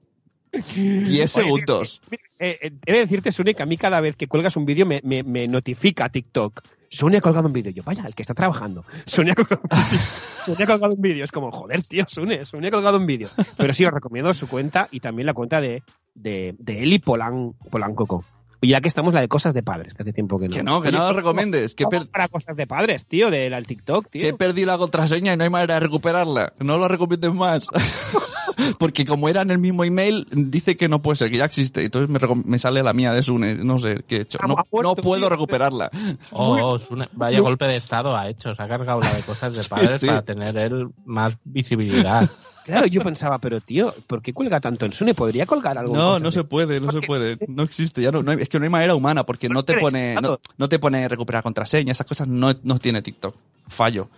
10 segundos. Mira, eh, eh, he de decirte, Sune, que a mí cada vez que cuelgas un vídeo me, me, me notifica TikTok. Sune ha colgado un vídeo. Yo, vaya, el que está trabajando. Sune ha colgado un vídeo. Sune ha colgado un vídeo. Es como, joder, tío, Sune, Sune ha colgado un vídeo. Pero sí, os recomiendo su cuenta y también la cuenta de, de, de Eli Polan, Polancoco. Y ya que estamos, la de cosas de padres, que hace tiempo que no. Que no, que Oye, no lo ¿cómo- recomiendes. Que, per- para cosas de padres, tío, del al TikTok, tío. que he perdido la contraseña y no hay manera de recuperarla. No lo recomiendes más. Porque como era en el mismo email, dice que no puede ser, que ya existe. Entonces me, recom- me sale la mía de Sune. No sé qué he hecho. Ah, No, no puedo recuperarla. Oh, Sune- vaya golpe de estado ha hecho. Se ha cargado la de cosas de Sí, padres sí. para tener él más visibilidad. Claro, yo pensaba, pero tío, ¿por qué cuelga tanto en Sune? ¿Podría colgar algo? No, no de- se puede, no se puede. No existe, ya no, no hay- es que no hay manera humana porque no te pone, no, no te pone recuperar contraseña, esas cosas no, no tiene TikTok. Fallo.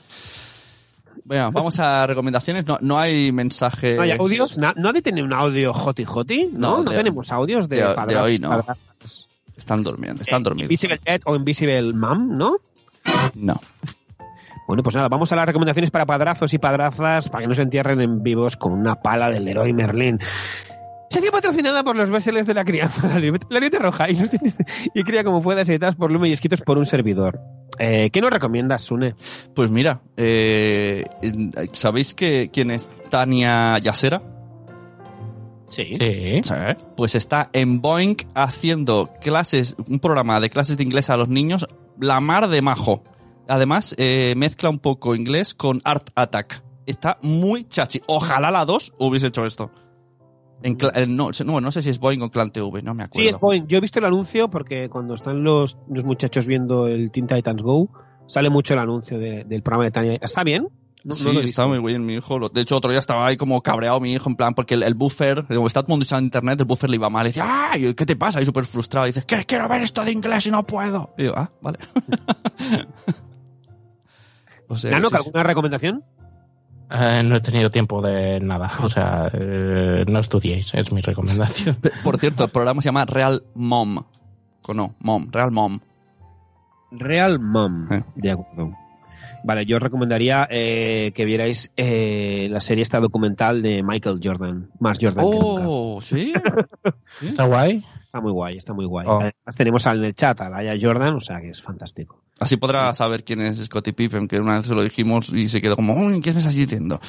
Bueno, vamos a recomendaciones. No, no hay mensaje. ¿No hay audios? Na- ¿No ha de tener un audio hoti hoti? No, No, no, de- tenemos audios de, de- hoy no. Están durmiendo, están Eh, dormidos. Invisible Dad o Invisible Mom, ¿no? No. Bueno, pues nada, vamos a las recomendaciones para padrazos y padrazas para que no se entierren en vivos con una pala del héroe Merlín. Sección patrocinada por los béseles de la crianza, la libreta roja, y, y cría como puedas, editadas por Lume y escritos por un servidor. Eh, ¿Qué nos recomiendas, Sune? Pues mira, eh, ¿sabéis que quién es Tania Yasera? Sí. Sí. Pues está en Boeing haciendo clases, un programa de clases de inglés a los niños, la mar de majo. Además, eh, mezcla un poco inglés con Art Attack. Está muy chachi. Ojalá la 2 hubiese hecho esto. En no, no, no sé si es Boeing o Clan TV, no me acuerdo. Sí, es Boeing. Yo he visto el anuncio porque cuando están los, los muchachos viendo el Teen Titans Go, sale mucho el anuncio de- del programa de Tania. ¿Está bien? No- sí, está muy bien mi hijo. De hecho, otro día estaba ahí como cabreado mi hijo, en plan, porque el, el buffer, como está todo el mundo usando internet, el buffer le iba mal. Y decía, ¡ay! ¿Qué te pasa? Y súper frustrado. Y dices, que quiero ver esto de inglés y no puedo. Y yo, ah, vale. o sea, Nano, sí, sí. ¿alguna recomendación? Eh, no he tenido tiempo de nada. O sea, eh, no estudiéis, es mi recomendación. Por cierto, el programa se llama Real Mom. Con no, Mom, Real Mom. Real Mom. Eh. De acuerdo. Vale, yo os recomendaría eh, que vierais eh, la serie esta documental de Michael Jordan, más Jordan que nunca. Oh, ¿sí? ¿Está guay? Está muy guay, está muy guay. Oh. Además tenemos al- en el chat a Laia Jordan, o sea que es fantástico. Así podrá saber quién es Scottie Pippen, que una vez se lo dijimos y se quedó como, uy, ¿qué me estás diciendo?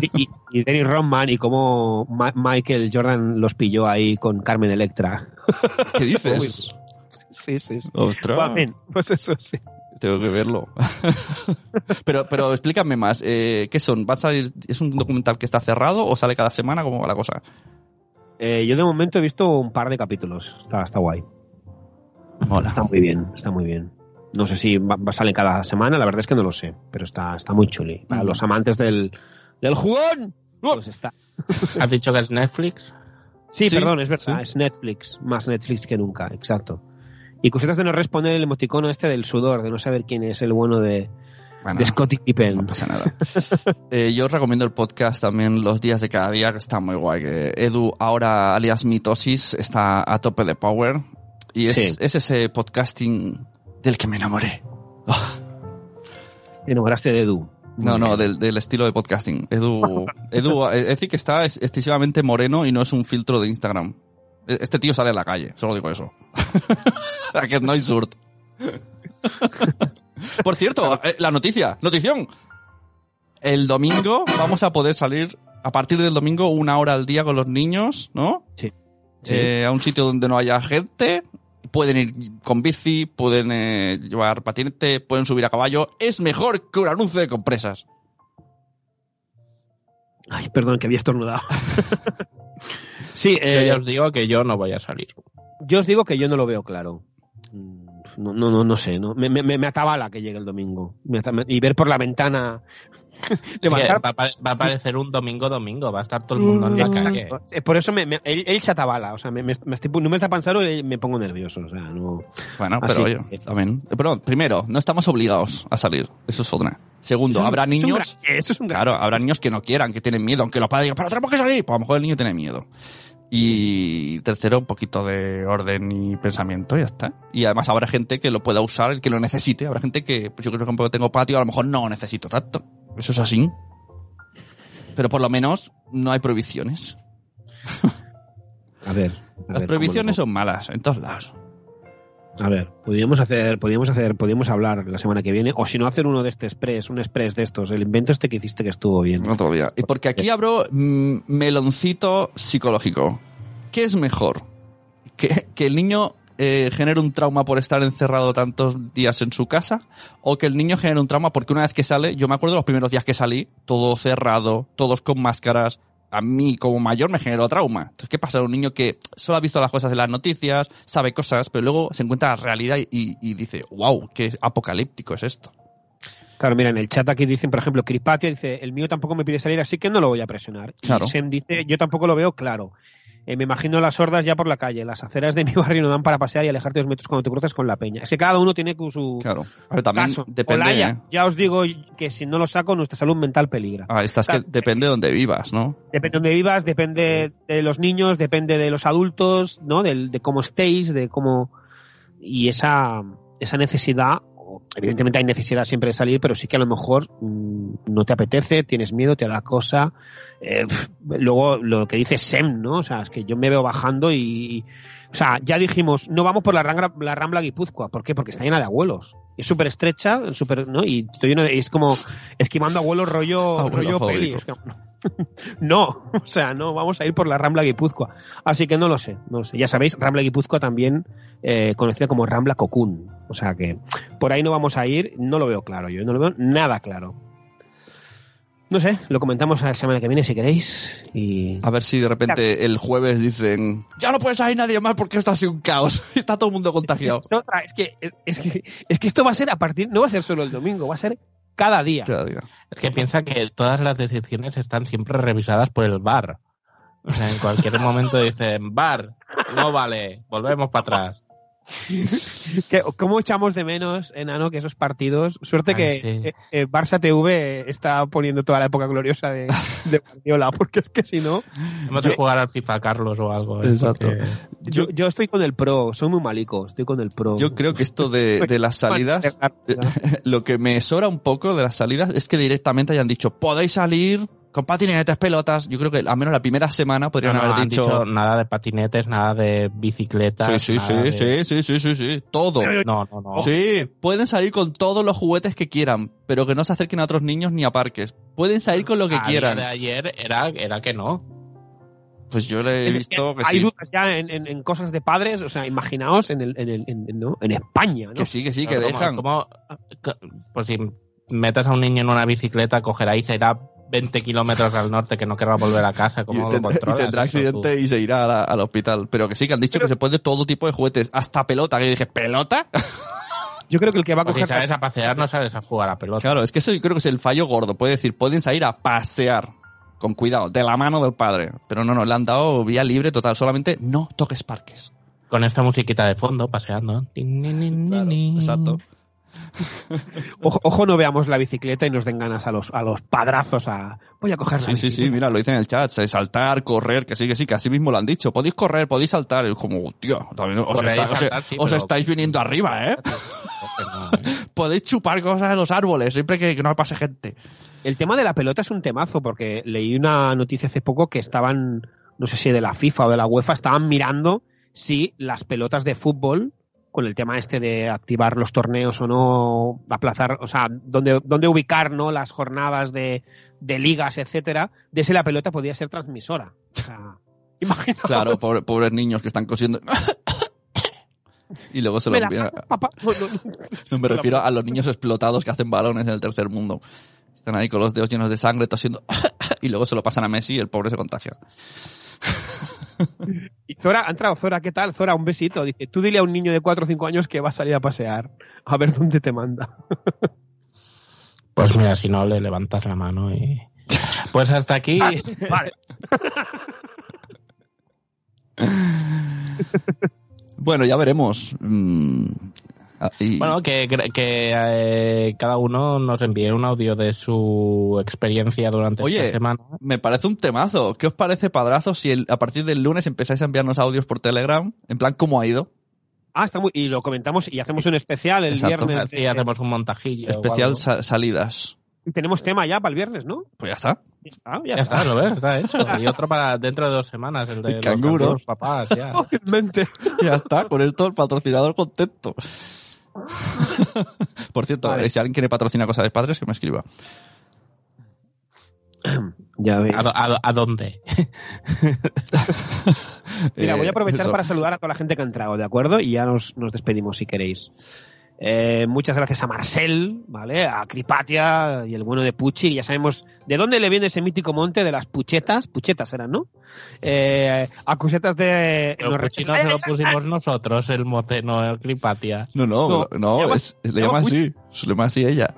Y, y, y Dennis Rodman y cómo Ma- Michael Jordan los pilló ahí con Carmen Electra. ¿Qué dices? Sí, sí, sí. Ostras. Bueno, pues eso sí. Tengo que verlo. pero, pero explícame más. Eh, ¿Qué son? ¿Va a salir? ¿Es un documental que está cerrado o sale cada semana? ¿Cómo va la cosa? Eh, yo de momento he visto un par de capítulos. Está, está guay. Mola. Está muy bien, está muy bien. No sé si va, va- sale cada semana, la verdad es que no lo sé, pero está, está muy chuli. Para los amantes del, del jugón, pues está. ¿Has dicho que es Netflix? Sí, Sí, perdón, es verdad, sí. es Netflix, más Netflix que nunca, exacto. Y cositas de no responder el emoticono este del sudor, de no saber quién es el bueno de, Bueno, de Scottie Pippen. no pasa nada. Eh, yo os recomiendo el podcast también Los Días de Cada Día, que está muy guay. Que Edu, ahora alias Mitosis, está a tope de power. Y es, Sí. es ese podcasting del que me enamoré. Te enamoraste de Edu. No, no, del, del estilo de podcasting. Edu, Edu, es decir, que está ex- excesivamente moreno y no es un filtro de Instagram. E- Este tío sale a la calle, solo digo eso. a que no hay surt. Por cierto, eh, la noticia, notición. El domingo vamos a poder salir, a partir del domingo, una hora al día con los niños, ¿no? Sí. Eh, a un sitio donde no haya gente. Pueden ir con bici, pueden eh, llevar patinete, pueden subir a caballo. Es mejor que un anuncio de compresas. Ay, perdón, que había estornudado. sí, Yo eh, ya os digo que yo no voy a salir. yo os digo que yo no lo veo claro. No, no, no, no sé, ¿no? Me, me, me atabala que llegue el domingo. Y ver por la ventana. Va, a pare- va a parecer un domingo domingo, va a estar todo el mundo en la calle. Exacto. Eh, Por eso me, me- él, él se atabala, o sea, me, me- me estoy- no me está pensando y me pongo nervioso, o sea, no. Bueno, Así pero oye, también. Pero primero, no estamos obligados a salir. Eso es otra. Segundo, Eso es un- habrá es un niños. gran- Eso es un gran- Claro, habrá niños que no quieran, que tienen miedo, aunque los padres digan, pero tenemos que salir. Pues a lo mejor el niño tiene miedo. Y tercero, un poquito de orden y pensamiento, y ya está. Y además habrá gente que lo pueda usar, el que lo necesite. Habrá gente que, pues yo creo que tengo patio, a lo mejor no necesito tanto. Eso es así. Pero por lo menos no hay prohibiciones. A ver. a Las ver, prohibiciones ¿cómo son malas en todos lados. A ver, podríamos hacer, podríamos hacer, podríamos hablar la semana que viene, o si no hacer uno de este express, un express de estos, el invento este que hiciste que estuvo bien. Otro día. Y porque aquí abro mm, meloncito psicológico. ¿Qué es mejor? ¿Que, que el niño eh, genere un trauma por estar encerrado tantos días en su casa? ¿O que el niño genere un trauma porque una vez que sale, yo me acuerdo los primeros días que salí, todo cerrado, todos con máscaras, a mí como mayor me generó trauma. Entonces, ¿qué pasa? Un niño que solo ha visto las cosas en las noticias, sabe cosas, pero luego se encuentra la realidad y, y dice, wow, qué apocalíptico es esto. Claro, mira, en el chat aquí dicen, por ejemplo, Cripatia dice, el mío tampoco me pide salir, así que no lo voy a presionar. Claro. Y Sem dice, yo tampoco lo veo claro. Eh, me imagino las sordas ya por la calle. Las aceras de mi barrio no dan para pasear y alejarte dos metros cuando te cruzas con la peña. Es que cada uno tiene su Claro. Ver, también caso. depende. Olaya, ¿eh? Ya os digo que si no lo saco, nuestra salud mental peligra. Ah, esta es que depende de donde vivas, ¿no? Depende de donde vivas, depende de los niños, depende de los adultos, ¿no? Del- de cómo estéis, de cómo... Y esa, esa necesidad, evidentemente hay necesidad siempre de salir, pero sí que a lo mejor mm, no te apetece, tienes miedo, te da cosa. Eh, luego lo que dice Sem, ¿no? O sea, es que yo me veo bajando y... O sea, ya dijimos, no vamos por la Rambla, la Rambla Guipúzcoa. ¿Por qué? Porque está llena de abuelos. Es súper estrecha, súper, ¿no? Y estoy lleno de- es como esquivando abuelos rollo, Abuelo rollo peli. fóbico. Es que- no, o sea, no, vamos a ir por la Rambla Guipúzcoa. Así que no lo sé, no lo sé. Ya sabéis, Rambla Guipúzcoa también eh, conocida como Rambla Cocún. O sea que por ahí no vamos a ir, no lo veo claro yo, no lo veo nada claro. No sé, lo comentamos la semana que viene si queréis. Y A ver si de repente el jueves dicen, ya no puede salir nadie más porque esto ha sido un caos. Está todo el mundo contagiado. Es, otra, es que, es, es que es que esto va a ser a partir, no va a ser solo el domingo, va a ser cada día. Cada día. Es que piensa que todas las decisiones están siempre revisadas por el bar. O sea, en cualquier momento dicen, bar, no vale, volvemos para atrás. ¿Cómo echamos de menos, Enano, que esos partidos? Suerte Ay, que sí. eh, eh, Barça TV está poniendo toda la época gloriosa de, de Guardiola, porque es que si no, Hemos de jugar al FIFA Carlos o algo. ¿eh? Exacto. Porque- yo, yo estoy con el Pro, soy muy malico, estoy con el Pro. Yo creo que esto de, de las salidas, lo que me sobra un poco de las salidas es que directamente hayan dicho, podéis salir con patinetes, pelotas. Yo creo que al menos la primera semana podrían No, haber dicho... dicho nada de patinetes, nada de bicicletas. Sí, sí, sí, de- sí, sí, sí, sí, sí, todo. No, no, no. Sí, pueden salir con todos los juguetes que quieran, pero que no se acerquen a otros niños ni a parques. Pueden salir con lo que A día quieran. de ayer era, era que no. Pues yo le he Es visto que hay sí. dudas ya en, en- en cosas de padres, o sea, imaginaos en, el, en, el, en, ¿no? en España, ¿no? Que sí, que sí, que Pero ¿cómo- dejan. cómo- co- pues si metes a un niño en una bicicleta, cogerá y se irá 20 kilómetros al norte que no querrá volver a casa. Y ¿Cómo lo tendrá, y accidente y se irá a la- al hospital. Pero que sí, que han dicho Pero- que se puede todo tipo de juguetes, hasta pelota. Que yo dije, ¿pelota? Yo creo que el que va a? Pues coger... si sabes a pasear, no sabes a jugar a pelota. Claro, es que eso yo creo que es el fallo gordo. Puede decir, pueden salir a pasear. Con cuidado, de la mano del padre. Pero no, no, le han dado vía libre total. Solamente no toques parques. Con esta musiquita de fondo, paseando. Nin. Exacto. Ojo, ojo, no veamos la bicicleta y nos den ganas a los, a los padrazos a... Voy a coger la Sí, sí, sí, mira, lo dicen en el chat. Saltar, correr, que sí, que sí, que así mismo lo han dicho. Podéis correr, podéis saltar. Es como, tío, también os, está- os- saltar, sí, os pero- estáis viniendo arriba, ¿eh? ¿eh? Podéis chupar cosas de los árboles, siempre que, que no pase gente. El tema de la pelota es un temazo, porque leí una noticia hace poco que estaban, no sé si de la FIFA o de la UEFA, estaban mirando si las pelotas de fútbol, con el tema este de activar los torneos o no, aplazar, o sea, dónde, dónde ubicar ¿no? las jornadas de, de ligas, etcétera, de si la pelota podía ser transmisora. O sea, imaginaos. Claro, pobre- pobres niños que están cosiendo. y luego se lo Me envían. No, me refiero a los niños explotados que hacen balones en el tercer mundo. Están ahí con los dedos llenos de sangre, tosiendo. y luego se lo pasan a Messi y el pobre se contagia. Y Zora, ha entrado Zora, ¿qué tal? Zora, un besito. Dice, tú dile a un niño de 4 o 5 años que va a salir a pasear. A ver dónde te manda. Pues mira, si no, le levantas la mano y... Pues hasta aquí... Vale. Bueno, ya veremos. Ah, y- Bueno, que, que eh, cada uno nos envíe un audio de su experiencia durante Oye, esta semana. me parece un temazo. ¿Qué os parece, padrazo, si el- a partir del lunes empezáis a enviarnos audios por Telegram? En plan, ¿cómo ha ido? Ah, está muy, y lo comentamos y hacemos un especial el Exacto. viernes. Así hacemos un montajillo. Especial sa- salidas. Tenemos tema ya para el viernes, ¿no? Pues ya está. Ah, ya, Ya está, lo ves, está hecho. Y otro para dentro de dos semanas, el de El los papás, ya. Obviamente. Ya está, con esto el patrocinador contento. Por cierto, Vale. eh, si alguien quiere patrocinar cosas de padres, que me escriba. Ya ves. ¿A, dónde? Mira, Eh, voy a aprovechar eso. para saludar a toda la gente que ha entrado, ¿de acuerdo? Y ya nos, nos despedimos si queréis. Eh, muchas gracias a Marcel, ¿vale? A Cripatia y el bueno de Pucci. Ya sabemos de dónde le viene ese mítico monte de las puchetas. Puchetas eran, ¿no? Eh, a cusetas de... Rechazan- no se lo pusimos nosotros, el mote, no el clipatia. No, no, No, no, llama- es- le llama así. Se le llama así ella.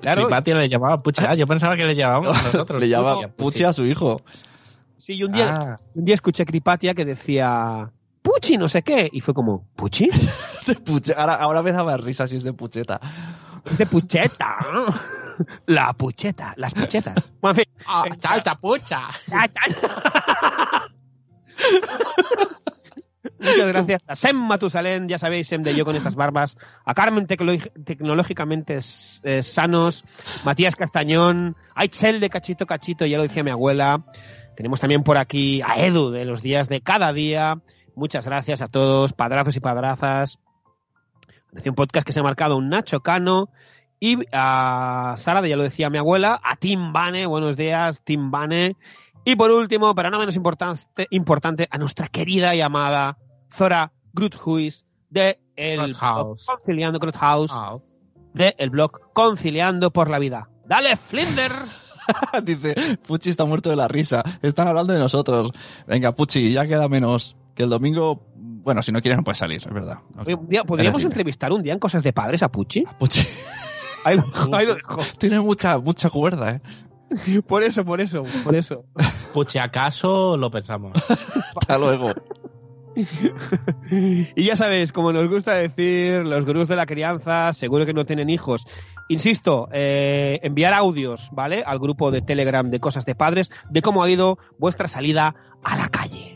Claro. Cripatia le llamaba Puchi. Ah, yo pensaba que le llamábamos nosotros. Le llama Puchi, Puchi a su hijo. Sí, y un día, Ah, un día escuché a Cripatia que decía Puchi, no sé qué. Y fue como, ¿Puchi? De puche- Ahora, ahora me da más risa si es de pucheta. Es de pucheta. La pucheta, las puchetas. Bueno, en fin. ah, salta, pucha. Muchas gracias a Sem Matusalén, ya sabéis, Sem de yo con estas barbas, a Carmen Tecnológicamente eh, Sanos, Matías Castañón, a Itzel de Cachito Cachito, ya lo decía mi abuela. Tenemos también por aquí a Edu de los días de cada día. Muchas gracias a todos, padrazos y padrazas. Decía un podcast que se ha marcado un Nacho Cano. Y a Sara, de ya lo decía mi abuela, a Tim Bane, buenos días, Tim Bane. Y por último, pero no menos importante, importante a nuestra querida y amada Zora Gruthuis de el blog Conciliando Ah, de el blog Conciliando por la Vida. ¡Dale, Flinder! Dice, Puchi está muerto de la risa. Están hablando de nosotros. Venga, Puchi, ya queda menos. Que el domingo, bueno, si no quieres no puedes salir, es verdad. Oye, un día, ¿Podríamos Eres libre. entrevistar un día en Cosas de Padres a Puchi? Puchi Ahí lo, ahí lo dejo. tiene mucha, mucha cuerda, ¿eh? Por eso, por eso, por eso. Puchi, ¿acaso lo pensamos? Hasta luego. Y ya sabéis, como nos gusta decir, los gurús de la crianza seguro que no tienen hijos. Insisto, eh, enviar audios, ¿vale? Al grupo de Telegram de Cosas de Padres de cómo ha ido vuestra salida a la calle.